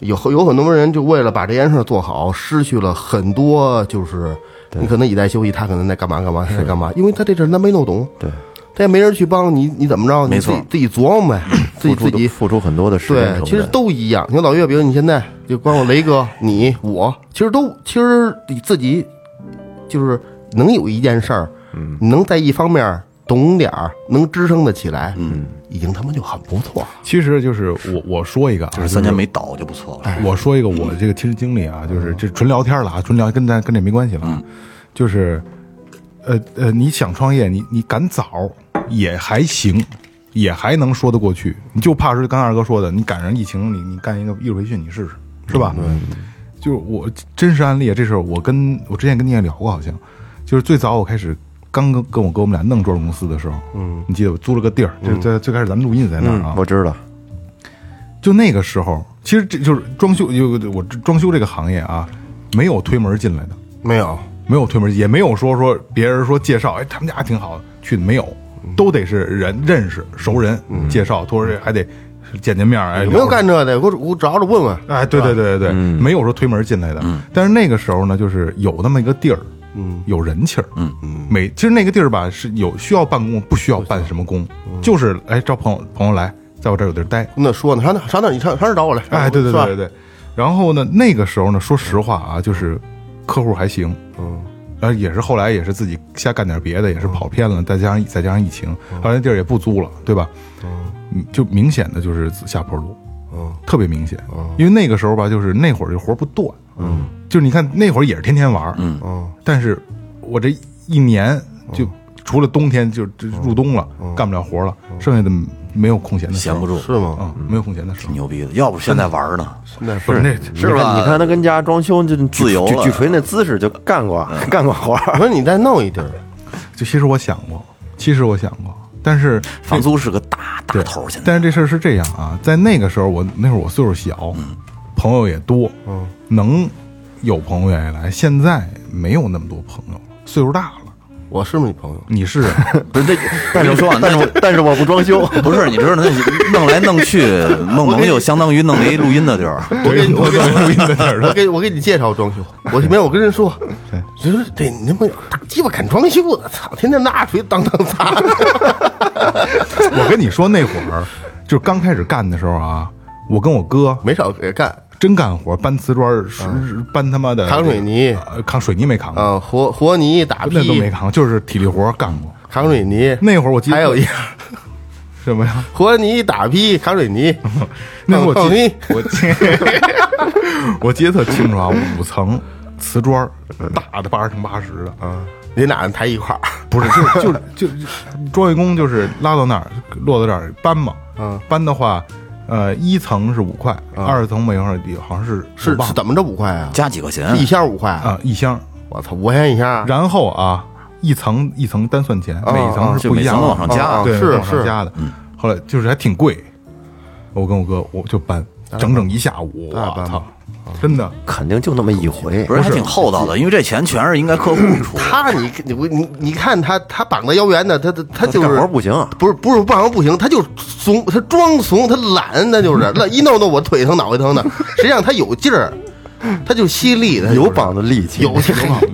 有有很多人就为了把这件事儿做好，失去了很多，就是你可能你在休息，他可能在干嘛干嘛，他在干嘛，因为他这事儿他没弄懂，对，他也没人去帮你，你怎么着？没错你自己自己琢磨呗，自己自己付出很多的时间。对其实都一样。你说老岳，比如你现在就光我雷哥、你、我，其实都其实你自己就是能有一件事儿，嗯，能在一方面懂点儿，能支撑得起来，嗯，已经他妈就很不错了。其实就是我我说一个啊，就是三年没倒就不错了。我说一个我这个亲身经历啊，就是这纯聊天了啊，纯聊跟咱跟这没关系了啊，就是，呃呃，你想创业，你你赶早也还行，也还能说得过去，你就怕是刚才二哥说的，你赶上疫情，你你干一个艺术培训，你试试，是吧？就是我真实案例啊，这事儿我跟我之前跟你也聊过，好像就是最早我开始刚跟跟我哥我们俩弄装饰公司的时候，嗯，你记得我租了个地儿，就在最开始咱们录音在那儿啊，我知道，就那个时候，其实这就是装修，有我装修这个行业啊，没有推门进来的，没有，没有推门，也没有说说别人说介绍，哎，他们家挺好的，去的没有，都得是人认识熟人介绍，托这还得见见面，哎，有没有干这的？我我找找问问。哎，对对对对对，没有说推门进来的。但是那个时候呢，就是有那么一个地儿，嗯，有人气儿，嗯。嗯，每其实那个地儿吧是有需要办公，不需要办什么工，就是哎招朋友朋友来，在我这儿有地儿待，那说呢，上那上那你上上这找我来。哎，对对对对对。然后呢，那个时候呢，说实话啊，就是客户还行，嗯，然后也是后来也是自己瞎干点别的，也是跑偏了，再加上再加上疫情，后来那地儿也不租了，对吧？嗯，就明显的就是下坡路，嗯，特别明显，因为那个时候吧，就是那会儿这活不断，嗯，就是你看那会儿也是天天玩，嗯。嗯，但是我这一年就除了冬天就就入冬了，干不了活了，剩下的没有空闲的时候闲不住，是吗？嗯，没有空闲的时候。牛逼的。要不现在玩呢，现在不是。那是吧？你看他跟家装修就自由了。举举锤那姿势就干过干过活儿。我说你再弄一地儿，就其实我想过，其实我想过，但是房租是个大大头儿，现在但是这事儿是这样啊，在那个时候我那会儿我岁数小，朋友也多，嗯，能有朋友愿意来。现在没有那么多朋友，岁数大了。我是你朋友，你是啊？不是这，但是说但是我但是我不装修，不是你知道那弄来弄去，梦萌就相当于弄了一 录音的地儿。我给你我给录音在那儿我给我给你介绍装修，我没有我跟人说，就是这你他妈大鸡巴敢装修的，操，天天拿锤当当砸。我跟你说，那会儿就刚开始干的时候啊，我跟我哥没少给干真干活，搬瓷砖，是搬他妈的扛水泥。呃扛水泥没扛。过，啊，和和泥打那都没，扛，就是体力活干过。扛水泥。那会儿我记得还有一样，什么呀？和泥打坯，扛水泥，那会儿我记，我记 我记得特清楚啊，五层瓷砖，大的八十乘八十的，啊，你俩人抬一块儿，不是，就就就装修工就是拉到那儿，落到这儿搬嘛。嗯，搬的话，呃，一层是五块，二层每块地好像是是是怎么着五块啊？加几块钱？是一箱五块啊？啊一箱，我操，五块钱一箱。啊？然后啊，一层一层单算钱，啊每一层是不一样的，往上加。对，是往上是。加的。后来就是还挺贵，我跟我哥我就搬，整整一下午，我操，真的。肯定就那么一回不。是还挺厚道的，因为这钱全是应该客户出。他你你你你看他他膀子腰圆的，他他他就干是活不行，不是不是不让不行，他就怂，他装怂，他懒，那就是那一弄弄我腿疼脑袋疼的，实际上他有劲儿，他就犀利他，有膀子力气，有膀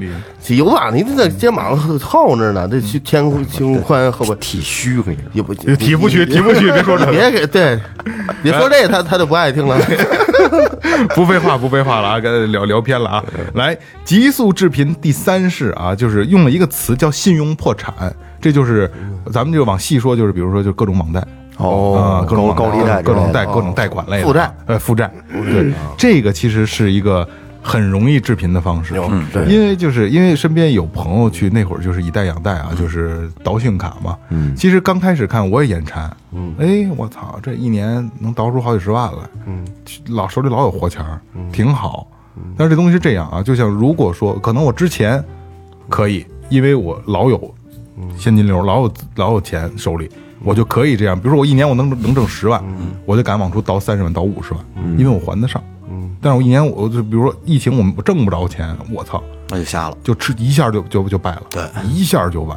力有膀，你这肩膀厚着呢，这前胸宽后边体虚，我跟你说。也不体不虚，体不虚，别说这个，别给对，你说这他他就不爱听了。不废话，不废话了啊，跟聊聊偏了啊。来，极速致贫第三式啊，就是用了一个词叫信用破产，这就是咱们就往细说，就是比如说就各种网贷。啊，各种高高利贷各种贷、各种贷款类的负债，呃，负债，对，这个其实是一个很容易致贫的方式。因为就是因为身边有朋友去那会儿就是以贷养贷啊，就是倒信用卡嘛。嗯，其实刚开始看我也眼馋，嗯，哎，我操，这一年能倒出好几十万来，嗯，老手里老有活钱儿，挺好。但是这东西是这样啊，就像如果说可能我之前可以，因为我老有现金流，老有老有钱手里，我就可以这样。比如说我一年我能能挣十万，我就敢往出倒三十万倒五十万，因为我还得上。但是我一年我就比如说疫情我们挣不着钱，我操，那就瞎了。就吃一下就就就败了，对，一下就完。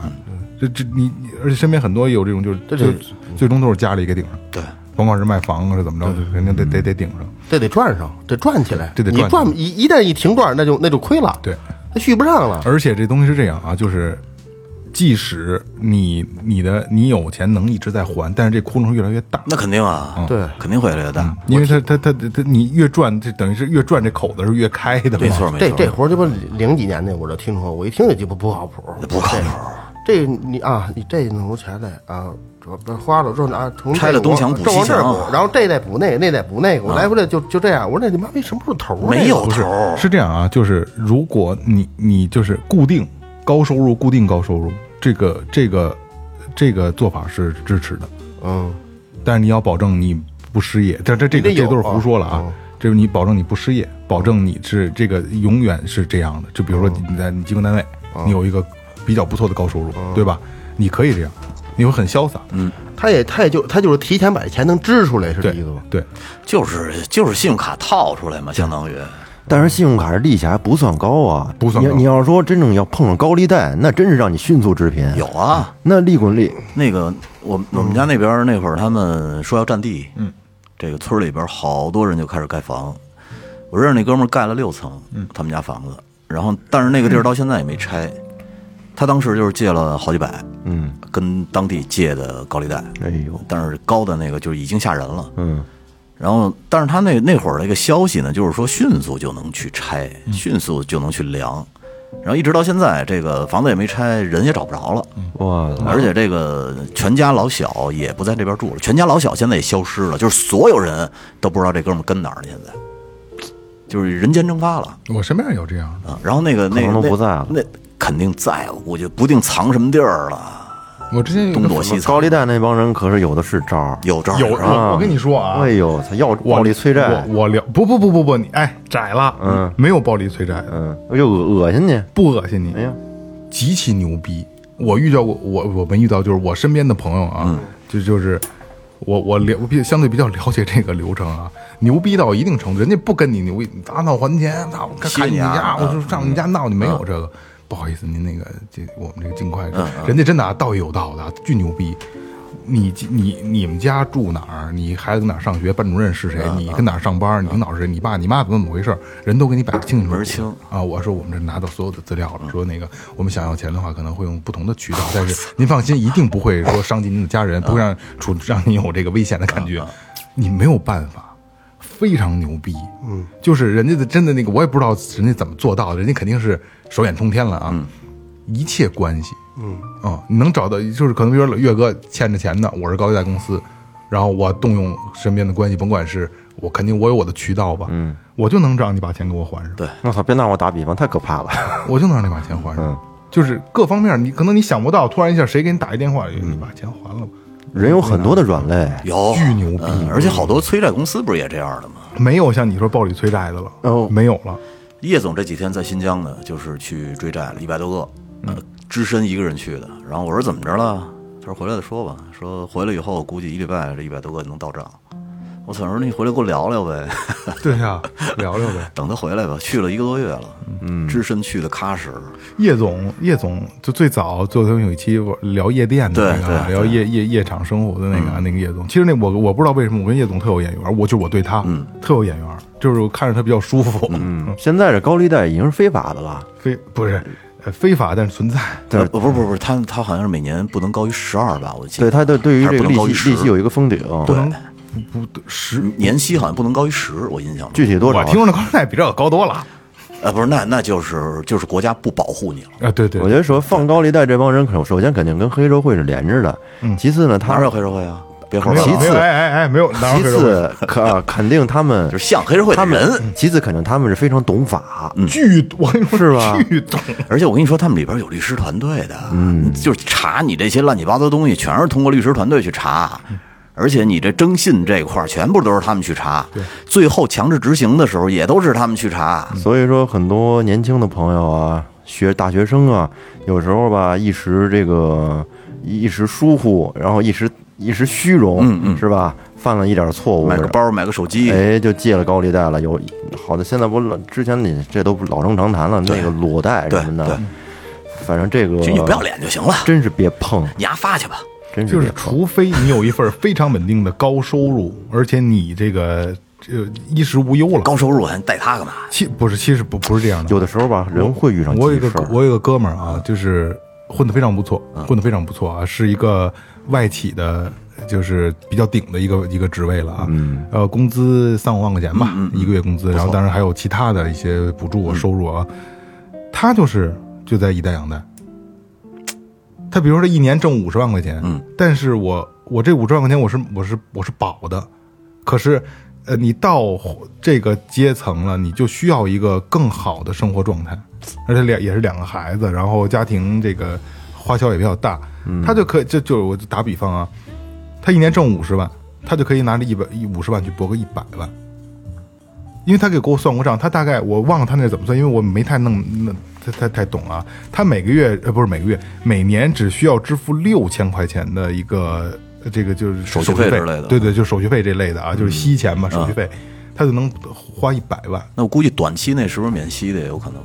这这你你而且身边很多有这种就是这就最终都是家里给顶上，对，甭管是卖房啊是怎么着，肯定得得得顶上。这得赚上，得赚起来。这得你赚一一旦一停赚，那就那就亏了，对，那续不上了。而且这东西是这样啊，就是即使你你的你有钱能一直在还，但是这窟窿越来越大，那肯定啊，对肯定会越来越大。因为他他他他你越赚，这等于是越赚这口子是越开的嘛。没错没错，这这活儿这不零几年的我就听说，我一听这鸡巴不靠谱，不靠谱。这你啊，你这弄出钱来啊，这这花了之后啊，从拆了东墙补西墙这补，然后这再补那，那再补那个，我来回来就就这样。我说那你妈逼什么时候头儿啊？没有不是头儿，是这样啊，就是如果你你就是固定高收入，固定高收入，这个这个这个做法是支持的，嗯，但是你要保证你不失业，这这这个这都是胡说了啊啊。这是你保证你不失业，保证你是这个永远是这样的。就比如说你在你机关单位，你有一个比较不错的高收入，对吧？你可以这样，你会很潇洒。嗯，他也他也就他就是提前把钱能支出来，是这意思吗？对，就是就是信用卡套出来嘛，相当于。但是信用卡的利息还不算高啊，不算高你你要说真正要碰上高利贷，那真是让你迅速致贫。有啊，那利滚利，那个我我们家那边那会儿他们说要占地，嗯，这个村里边好多人就开始盖房。我认识那哥们儿盖了六层，嗯，他们家房子，然后但是那个地儿到现在也没拆。他当时就是借了好几百，嗯，跟当地借的高利贷，哎呦，但是高的那个就是已经吓人了。嗯，然后，但是他那那会儿那个消息呢，就是说迅速就能去拆，迅速就能去量，然后一直到现在，这个房子也没拆，人也找不着了，哇，而且这个全家老小也不在这边住了，全家老小现在也消失了，就是所有人都不知道这哥们儿跟哪儿了，现在就是人间蒸发了我身边也有这样的。啊。然后那个那个那能都不在了那肯定在，我估计不定藏什么地儿了。我之前有东躲西藏，高利贷那帮人可是有的是招儿，有招儿有啊。我我跟你说啊，哎呦，他要我暴力催债，我我聊不不不不不，你哎窄了，嗯，没有暴力催债，嗯，就恶恶心你，不恶心你，哎呀，极其牛逼。我遇到过，我我没遇到，就是我身边的朋友啊，就就是我我了我比相对比较了解这个流程啊，牛逼到一定程度，人家不跟你牛逼，你打闹还钱，那我看你家，我嗯就上你家闹，你没有这个。不好意思，您那个这我们这个尽快，人家真的啊道义有道的啊，巨牛逼。你你你们家住哪儿？你孩子跟哪儿上学？班主任是谁？你跟哪儿上班？你领导是谁？你爸你妈怎么怎么回事？人都给你摆得清清楚楚门清啊！我说我们这拿到所有的资料了，说那个我们想要钱的话，可能会用不同的渠道，但是您放心，一定不会说伤及您的家人，不会让处让您有这个危险的感觉。你没有办法，非常牛逼。嗯，就是人家的真的那个，我也不知道人家怎么做到的，人家肯定是手眼通天了啊，一切关系。嗯啊，你能找到就是可能比如说岳哥欠着钱的，我是高利贷公司，然后我动用身边的关系，甭管是我肯定我有我的渠道吧，嗯，我就能让你把钱给我还上。对我操，别拿我打比方，太可怕了。我就能让你把钱还上。嗯就是各方面，你可能你想不到，突然一下谁给你打一电话，你把钱还了吧？人有很多的软肋，有巨牛逼嗯而且好多催债公司不是也这样的吗？没有像你说暴力催债的了，哦没有了。叶总这几天在新疆呢，就是去追债了，一百多个，呃，只身一个人去的。然后我说怎么着了？他说回来再说吧。说回来以后估计一礼拜这一百多个能到账。我说你回来给我聊聊呗，对呀、聊聊呗。等他回来吧。去了一个多月了，嗯，只身去的喀什，叶总，叶总就最早就他们有一期聊夜店的那个啊，对对聊夜夜夜场生活的那个、那个叶总。其实那我我不知道为什么我跟叶总特有眼缘，我就我对他、嗯特有眼缘，就是我看着他比较舒服。嗯，现在这高利贷已经是非法的了。非不是呃非法，但是存在。对不不不不，他他好像是每年不能高于十二吧，我记得。对，他的对于这个利不能高于10息利息有一个封顶，不能不不十，年息好像不能高于十，我印象中。具体多少？我听说那高利贷比这个高多了。啊，不是，那那就是就是国家不保护你了。啊，对对我觉得说放高利贷这帮人，可首先肯定跟黑社会是连着的，其次呢，他哪有黑社会啊？别胡说，没有没有其次哎哎哎，没有。其次可啊肯定他们 就是像黑社会的他们人，其次肯定他们是非常懂法，巨，我跟你说是吧巨懂。而且我跟你说，他们里边有律师团队的，嗯，就是查你这些乱七八糟的东西，全是通过律师团队去查。而且你这征信这块儿，全部都是他们去查，最后强制执行的时候，也都是他们去查。所以说很多年轻的朋友啊，学大学生啊，有时候吧一时这个一时疏忽，然后一时一时虚荣，嗯嗯是吧？犯了一点错误，买个包，买个手机，哎，就借了高利贷了。有好的，现在不老之前你这都不老生常谈了，那个裸贷什么的对，反正这个就你不要脸就行了，真是别碰，你丫发去吧。就是。除非你有一份非常稳定的高收入，而且你这个呃衣食无忧了。高收入还带他干嘛？其不是，其实不不是这样的。有的时候吧，人会遇上我有一个。我有一个哥们儿啊，就是混得非常不错，混得非常不错啊，是一个外企的，就是比较顶的一个一个职位了啊。嗯，呃，工资三五万块钱吧，一个月工资，然后当然还有其他的一些补助啊、收入啊。他就是就在以贷养贷。他比如说他一年挣五十万块钱，嗯，但是我我这五十万块钱我是我是我是保的，可是，呃，你到这个阶层了，你就需要一个更好的生活状态，而且两也是两个孩子，然后家庭这个花销也比较大，嗯。他就可以就就我就打比方啊，他一年挣五十万，他就可以拿着一百一五十万去博个一百万，因为他给给我算过账，他大概我忘了他那怎么算，因为我没太弄那太太太懂啊。他每个月呃不是每个月，每年只需要支付六千块钱的一个呃这个就是手续续费费之类的对对，就手续费这类的啊，就是息钱嘛，手续费，他就能花一百万。那我估计短期内是不是免息的也有可能？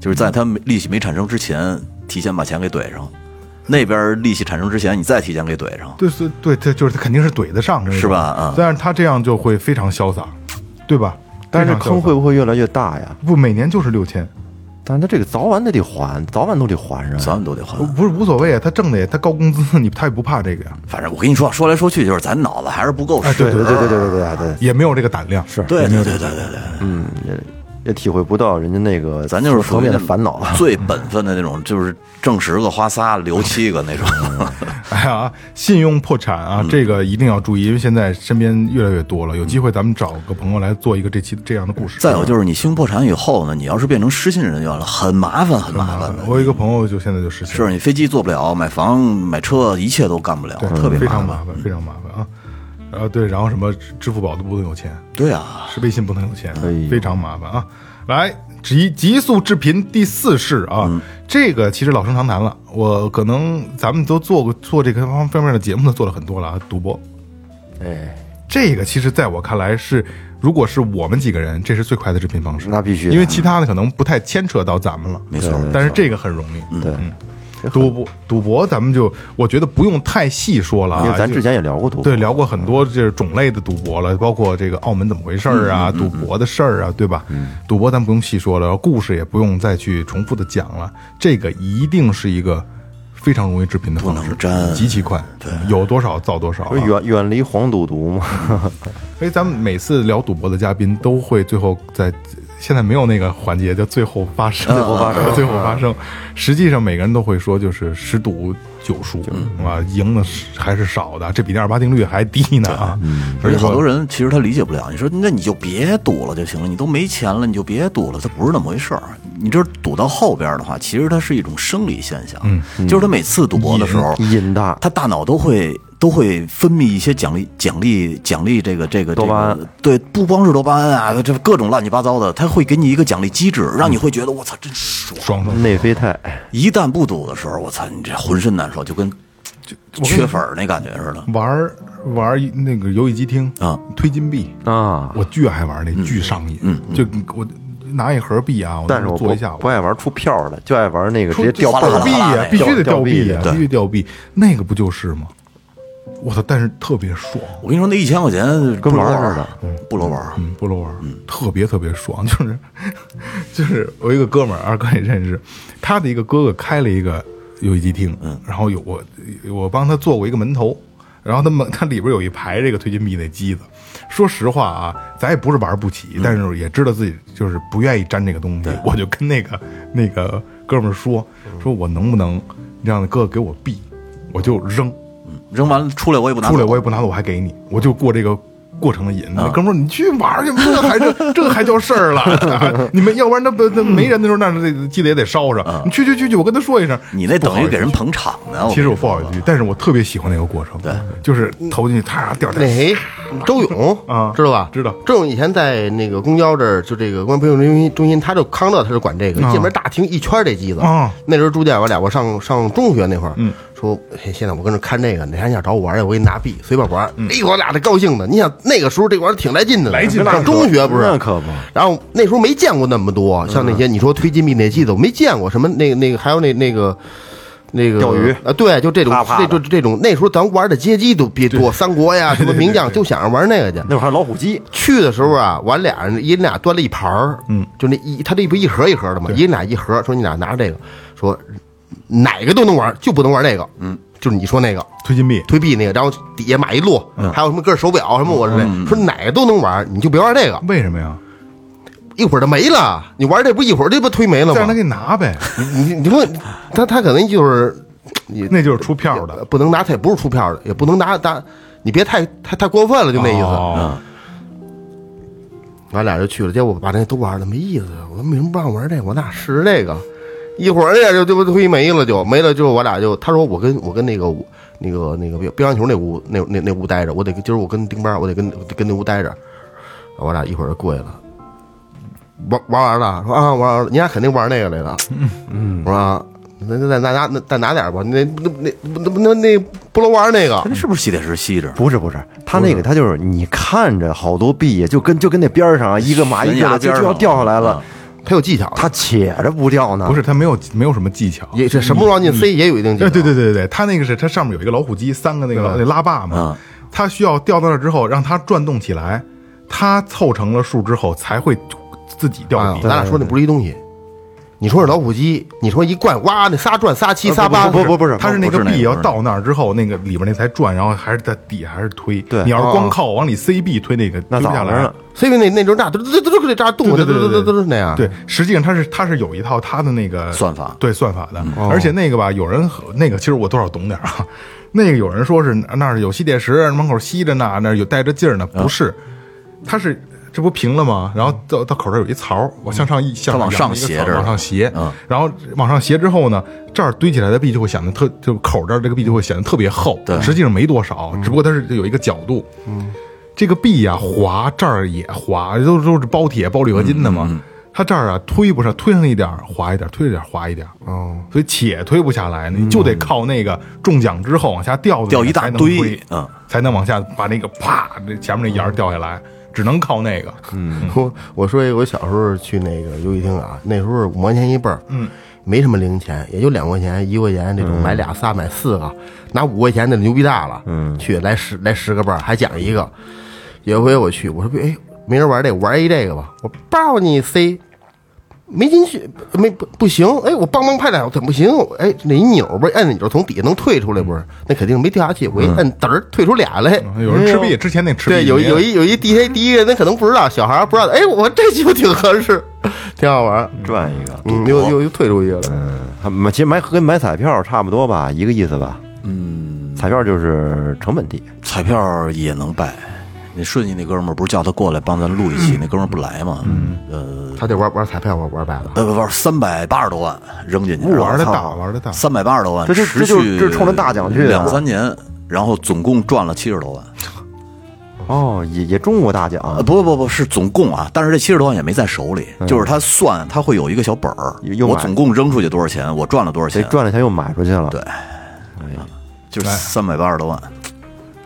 就是在他利息没产生之前，提前把钱给怼上；那边利息产生之前，你再提前给怼上。对对对，他就是他肯定是怼得上，是吧啊但是他这样就会非常潇洒，对吧？但是坑会不会越来越大呀？不每年就是六千，但他这个早晚得得还，早晚都得还上。早晚都得还，不是无所谓啊。他挣的也，他高工资，你他也不怕这个呀。反正我跟你说，说来说去就是咱脑子还是不够，对对对对对对对对，也没有这个胆量，是对对对对对，嗯。也也体会不到人家那个咱就是层面的烦恼。最本分的那种，就是挣十个花仨，留七个那种。哎呀，信用破产啊，这个一定要注意，因为现在身边越来越多了。有机会咱们找个朋友来做一个这期这样的故事。再有就是你信用破产以后呢，你要是变成失信人员了，很麻烦，很麻烦的。我有一个朋友就现在就失信，是你飞机坐不了，买房买车一切都干不了，特别非常麻麻烦，非常麻烦啊。然后对，然后什么支付宝都不能有钱，对啊，是微信不能有钱，非常麻烦啊。来，极极速致贫第四式啊，这个其实老生常谈了，我可能咱们都做过做这个方方面的节目都做了很多了啊，赌博。哎，这个其实在我看来是，如果是我们几个人，这是最快的致贫方式，那必须，因为其他的可能不太牵扯到咱们了，没错。但是这个很容易，对。赌博，赌博，咱们就我觉得不用太细说了，啊因为咱之前也聊过赌博，对，聊过很多这种类的赌博了，包括这个澳门怎么回事儿啊，赌博的事儿啊，对吧？赌博咱不用细说了，故事也不用再去重复的讲了，这个一定是一个非常容易致贫的方式，极其快，对，有多少造多少，远远离黄赌毒嘛。所以咱们每次聊赌博的嘉宾都会最后在。现在没有那个环节，叫最后发生，最后发生，最后发生。实际上，每个人都会说，就是十赌九输啊，赢的还是少的，这比那二八定律还低呢啊！而且好多人其实他理解不了，你说那你就别赌了就行了，你都没钱了，你就别赌了，它不是那么回事儿。你这赌到后边的话，其实它是一种生理现象，就是他每次赌博的时候，瘾大，他大脑都会。都会分泌一些奖励、奖励、奖励这个、这个、这个，对，不光是多巴胺啊，这各种乱七八糟的，它会给你一个奖励机制，让你会觉得我操，真爽，爽爽内啡肽。一旦不赌的时候，我操，你这浑身难受，就跟就缺粉那感觉似的。玩玩那个游戏机厅啊，推金币啊，我巨爱玩那，巨上瘾。嗯，就我拿一盒币啊，但是我做一下，不爱玩出票的，就爱玩那个直接掉币啊，必须得掉币啊，必须掉币，那个不就是吗？我操！但是特别爽。我跟你说，那一千块钱跟玩似的，不罗玩，嗯，不罗玩，嗯，特别特别爽。就是，就是我一个哥们儿，二哥也认识，他的一个哥哥开了一个游戏机厅，嗯，然后有我，我帮他做过一个门头，然后他门他里边有一排这个推金币那机子。说实话啊，咱也不是玩不起，但是也知道自己就是不愿意沾这个东西。我就跟那个那个哥们儿说，说我能不能让哥哥给我币，我就扔。扔完了出来我也不拿，出来我也不拿走，我还给你，我就过这个过程的瘾。那哥们儿，你去玩去，这还这这还叫事儿了？你们要不然那不那没人的时候，那这记得也得烧上。你去去去去，我跟他说一声，你那等于给人捧场呢。其实我不好意思，但是我特别喜欢那个过程。对，就是投进去，他掉下来。那 周勇啊，知道吧？知道。周勇以前在那个公交这儿，就这个公安培训中心中心，他就康乐，他就管这个进门大厅一圈这机子。那时候住店，我俩我上上中学那会儿，嗯。说现在我跟这看这个，哪天想找我玩去，我给你拿币，随便玩。哎，我俩这高兴的。你想那个时候这玩意儿挺来劲的，来劲。上中学不是？那可不。然后那时候没见过那么多，像那些你说推金币那机子，我没见过。什么那个那个还有那那个那个钓鱼啊，对，就这种这就这种。那时候咱玩的街机都比多，三国呀什么名将，就想着玩那个去。那会儿还有老虎机。去的时候啊，我俩人一人俩端了一盘儿，嗯，就那一他这不一盒一盒的嘛，一人俩一盒。说你俩拿着这个，说哪个都能玩，就不能玩那个，嗯。就是你说那个推金币、推币那个，然后底下买一摞，还有什么个手表什么，我说说哪个都能玩，你就别玩这个。为什么呀？一会儿就没了。你玩这不一会儿这不推没了吗？让他给拿呗。你你你说他他可能就是你那就是出票的，不能拿，他也不是出票的，也不能拿拿。你别太太太过分了，就那意思。嗯。俺俩就去了，结果把那都玩了，没意思。我说为什么不让玩这个？我俩试试这个。一会儿呀，就就推没了，就没了。之后我俩就他说我跟我跟那个那个那个乒乓球那屋那那那屋待着，我得今儿我跟丁班，我得跟跟那屋待着。我俩一会儿就过去了，玩玩完了，说啊玩完了，你俩肯定玩那个来了。嗯，我说那那再拿那再拿点吧，那那那那那那不能玩那个，那是不是吸铁石吸着？不是不是，他那个他就是你看着好多币，就跟就跟那边上一个蚂蚁就就要掉下来了。他有技巧，它且着不掉呢。不是它没有没有什么技巧，也是什么往进塞也有一定技巧。对对对对对，它那个是它上面有一个老虎机，三个那个那拉把嘛，它需要掉到那之后让它转动起来，它凑成了数之后才会自己掉。咱俩说那不是一东西，你说是老虎机，你说一灌，哇，那仨转仨七仨八，不不不是，它是那个不是那个臂要到那儿之后，那个里边那才转，然后还是在底下还是推。对你要是光靠往里塞币推那个，那推不下来早着呢。所以那那阵炸，嘟嘟嘟嘟得炸动，对对对对嘟嘟嘟嘟那样。对，实际上它是它是有一套它的那个算法对算法的，而且那个吧，有人那个其实我多少懂点啊。那个有人说是那儿有吸铁石，门口吸着呢，那儿有带着劲儿呢，不是，它是这不平了吗？然后到到口这儿有一槽，往向上一向它往上斜着往上斜，嗯然后往上斜之后呢，这儿堆起来的壁就会显得特，就口这儿这个壁就会显得特别厚，对实际上没多少，只不过它是有一个角度，嗯，这个壁呀、滑，这儿也滑，都都是包铁、包铝合金的嘛。它这儿啊推不上，推上一点儿滑一点儿，推一点儿滑一点儿，哦，所以且推不下来，你就得靠那个中奖之后往下掉掉一大才能堆推嗯，才能往下把那个啪，那前面那沿儿掉下来，只能靠那个。我我说一个，我小时候去那个游戏厅啊，那时候五毛钱一倍儿，嗯，没什么零钱，也就两块钱、一块钱这种，买俩仨买四个，拿五块钱的牛逼大了，嗯，去来十来十个倍儿，还奖一个。有一回我去，我说哎，没人玩这个，玩一这个吧，我抱你塞。没进去，没不不行，哎，我梆梆拍两下，怎么不行？哎，那一扭不是按钮从底下能退出来，不是？那肯定没掉下去。我一摁，嘚儿退出俩来。有人吃币，之前那吃币对，有有一有一第一第一个人，他可能不知道，小孩儿不知道。哎，我这就挺合适，挺好玩儿。转一个，嗯，又又又退出一个了。还买其实买跟买彩票差不多吧，一个意思吧。嗯，彩票就是成本低，彩票也能败。那顺义那哥们儿不是叫他过来帮咱录一期，那哥们儿不来吗？呃他得玩玩彩票，玩玩百了。呃不不，三百八十多万扔进去，玩的大，玩的大。三百八十多万，这就这就持续这冲着大奖去两三年，然后总共赚了七十多万。哦，也也中过大奖呃，，不不不，是总共啊，但是这七十多万也没在手里，就是他算，他会有一个小本儿我总共扔出去多少钱，我赚了多少钱，谁赚了钱又买出去了。对就是三百八十多万。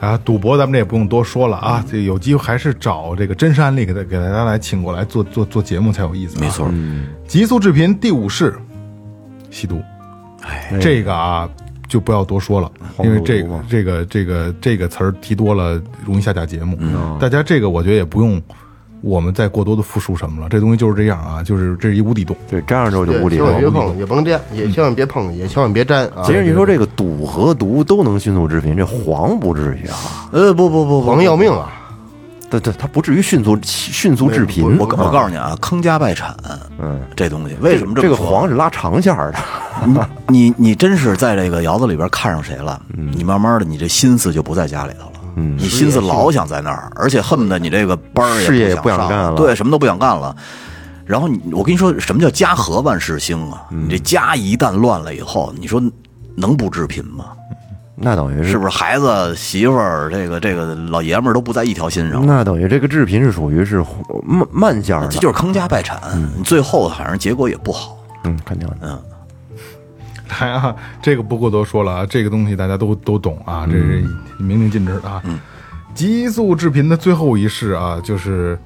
啊，赌博咱们这也不用多说了啊，这有机会还是找这个真实案例给大给大家来请过来做做做节目才有意思、啊。没错，极速制频第五式，吸毒。哎，这个啊就不要多说了，因为这个这个这个这个词儿提多了容易下架节目。大家这个我觉得也不用我们再过多的复述什么了，这东西就是这样啊，就是这是一无底洞。对，沾上之后就无底洞。千万别碰，也甭沾，也千万别碰，也千万别沾啊。其实你说这个赌和毒都能迅速致贫，这黄不至于啊，呃，不不不不，黄要命啊！对对，它不至于迅速迅速致贫。我我告诉你啊，坑家败产，嗯，这东西为什么这个黄是拉长线儿的？你你真是在这个窑子里边看上谁了，你慢慢的你这心思就不在家里头了，嗯你心思老想在那儿，而且恨不得你这个班儿事业也不想上干了对，什么都不想干了。然后你，我跟你说，什么叫家和万事兴啊？嗯你这家一旦乱了以后，你说能不致贫吗？那等于是不是？孩子、媳妇儿，这个这个老爷们儿都不在一条心上，那等于这个致贫是属于是慢慢线儿的，这就是坑家败产。你最后反正结果也不好。嗯，肯定的。嗯，来啊，这个不过多说了啊，这个东西大家都都懂啊，这是明令禁止的啊。极速致贫的最后一式啊，就是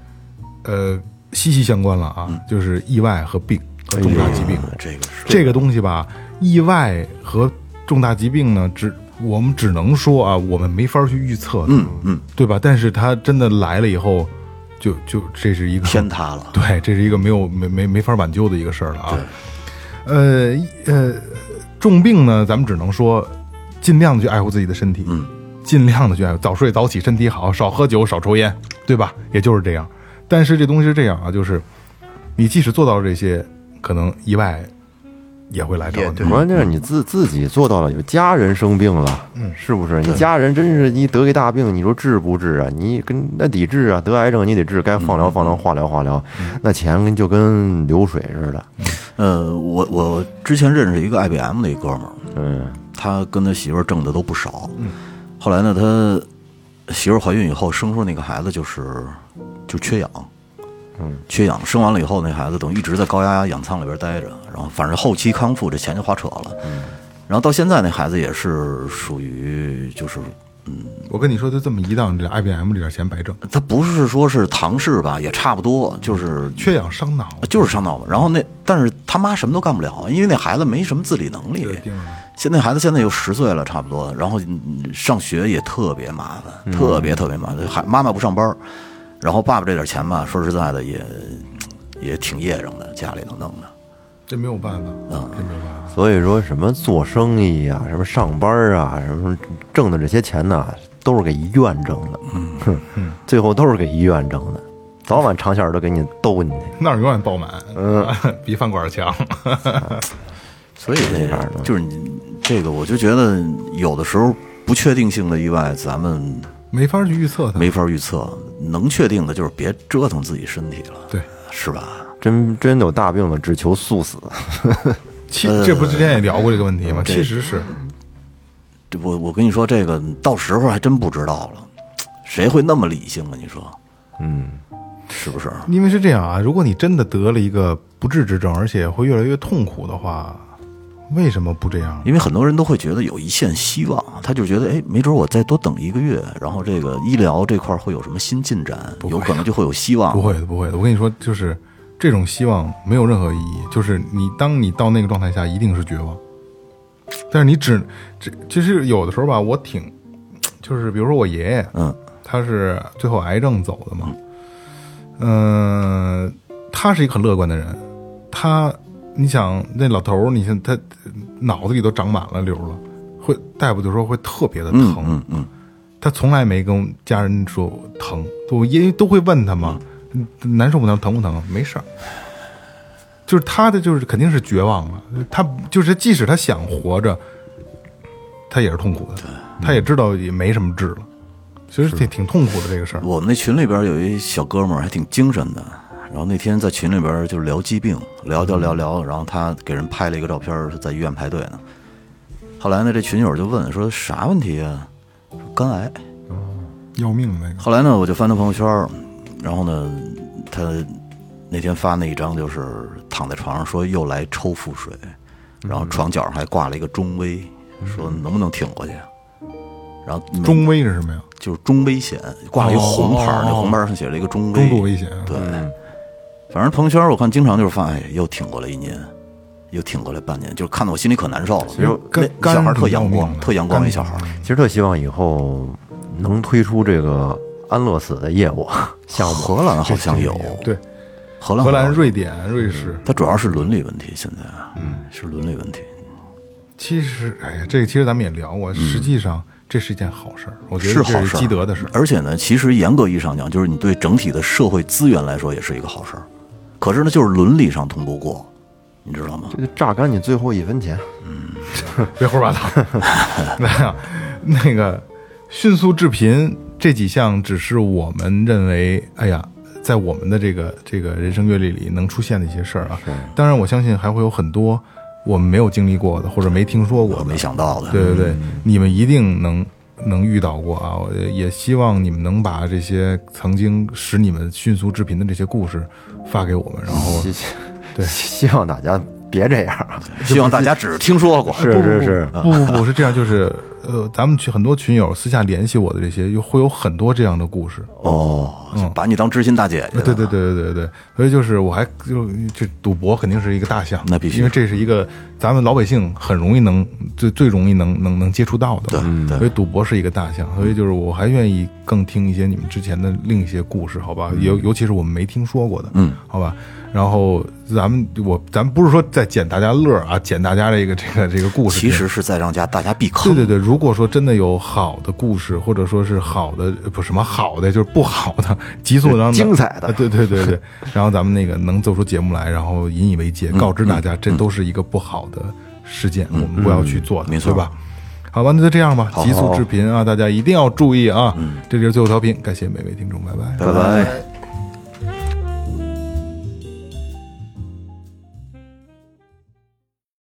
呃息息相关了啊，就是意外和病和重大疾病。这个是这个东西吧，意外和重大疾病呢，只我们只能说啊，我们没法去预测的，嗯嗯，对吧？但是它真的来了以后，就就这是一个天塌了。对，这是一个没有没没没法挽救的一个事儿了啊。呃一呃，重病呢，咱们只能说尽量的去爱护自己的身体，嗯，尽量的去爱护，早睡早起，身体好，少喝酒，少抽烟，对吧？也就是这样。但是这东西是这样啊，就是你即使做到了这些，可能意外也会来找你。关键是你自自己做到了，有家人生病了，嗯，是不是？你家人真是你得一大病，你说治不治啊？你跟那得治啊，得癌症你得治，该放疗放疗，化疗。化疗，那钱跟就跟流水似的，呃，我我之前认识一个 IBM 的一哥们儿，嗯，他跟他媳妇儿挣的都不少。后来呢，他媳妇儿怀孕以后生出那个孩子就是就缺氧，嗯，缺氧，生完了以后那孩子等于一直在高压氧舱里边待着，然后反正后期康复这钱就花扯了。嗯，然后到现在那孩子也是属于就是嗯我跟你说，就这么一档，这 IBM 这点钱白挣，他不是说是唐氏吧，也差不多，就是缺氧伤脑。就是伤脑嘛。然后那但是他妈什么都干不了，因为那孩子没什么自理能力。现在孩子现在有十岁了，差不多，然后嗯上学也特别麻烦，特别特别麻烦。还妈妈不上班，然后爸爸这点钱吧，说实在的也也挺噎着的，家里头弄的。这没有办法啊，这没有办法。所以说什么做生意呀、什么上班啊，什么挣的这些钱呐，都是给医院挣的，嗯，最后都是给医院挣的，早晚长线都给你兜进去。那儿永远爆满，嗯，比饭馆强。所以这样的就是你这个，我就觉得有的时候不确定性的意外，咱们没法去预测它。没法预测。能确定的就是别折腾自己身体了，对，是吧？真真有大病了，只求速死。其这不之前也聊过这个问题吗？其实是，这我我跟你说，这个到时候还真不知道了，谁会那么理性啊？你说，嗯，是不是？因为是这样啊，如果你真的得了一个不治之症，而且会越来越痛苦的话，为什么不这样？因为很多人都会觉得有一线希望，他就觉得，哎，没准我再多等一个月，然后这个医疗这块会有什么新进展，有可能就会有希望。不会的，不会的。我跟你说，就是这种希望没有任何意义。就是你当你到那个状态下，一定是绝望。但是你只这其实有的时候吧，我挺就是比如说我爷爷，嗯，他是最后癌症走的嘛，嗯、他是一个很乐观的人，他你想那老头儿，你看他脑子里都长满了瘤了，会大夫就说会特别的疼，嗯嗯，他从来没跟家人说疼，我因为都会问他嘛，嗯。难受不难，疼不疼？没事儿。就是他的就是肯定是绝望了，他就是即使他想活着，他也是痛苦的，他也知道也没什么治了，其实挺挺痛苦的这个事儿。我们那群里边有一小哥们儿还挺精神的，然后那天在群里边就是聊疾病，聊聊聊聊，然后他给人拍了一个照片，他在医院排队呢。后来呢，这群友就问说啥问题啊？说肝癌。要命那个，后来呢，我就翻他朋友圈儿，然后呢，他那天发那一张就是躺在床上说又来抽腹水，然后床角上还挂了一个中危，说能不能挺过去？然后中危是什么呀？就是中危险，挂了一个红牌那红牌儿上写了一个中危，中度危险。对，反正朋友圈我看经常就是发，哎，又挺过来一年，又挺过来半年，就是看得我心里可难受了。其实那肝小孩特阳光特阳光肝一小孩，其实特希望以后能推出这个安乐死的业务 项目。荷兰好像有，对，荷兰荷兰、瑞典、瑞士，它主要是伦理问题，现在嗯是伦理问题。其实，哎呀，这个其实咱们也聊过，实际上这是一件好事儿，我觉得是是好事儿，积德的事儿。而且呢，其实严格意义上讲，就是你对整体的社会资源来说也是一个好事儿。可是呢，就是伦理上通不过，你知道吗？这就榨干你最后一分钱。嗯别胡说八道。没有，那个迅速致贫这几项只是我们认为，哎呀，在我们的这个这个人生阅历里能出现的一些事儿啊。当然，我相信还会有很多我们没有经历过的，或者没听说过的，没想到的。对对对，你们一定能能遇到过啊！我也希望你们能把这些曾经使你们迅速致贫的这些故事发给我们，然后希对，希望大家别这样。希望大家只是听说过，是是是，不不不是这样，就是呃，咱们群很多群友私下联系我的这些，有会有很多这样的故事。哦，嗯把你当知心大姐姐。对对对对对对，所以就是我还就这赌博肯定是一个大项，那必须因为这是一个咱们老百姓很容易能最最容易能能能接触到的嘛，对对所以赌博是一个大项，所以就是我还愿意更听一些你们之前的另一些故事，好吧？尤尤其是我们没听说过的，嗯，好吧？然后咱们我咱们不是说在捡大家乐儿啊，捡大家这个这个这个故事，其实是在让家大家避坑。对对对，如果说真的有好的故事，或者说是好的，呃不什么好的，就是不好的，急速让 精彩的啊 对对对对，然后咱们那个能做出节目来，然后引以为戒，告知大家这都是一个不好的事件，我们不要去做的，没错对吧？好吧，那就这样吧，急速视频啊，大家一定要注意啊！这里是最后调频，感谢每位听众，拜拜。拜拜。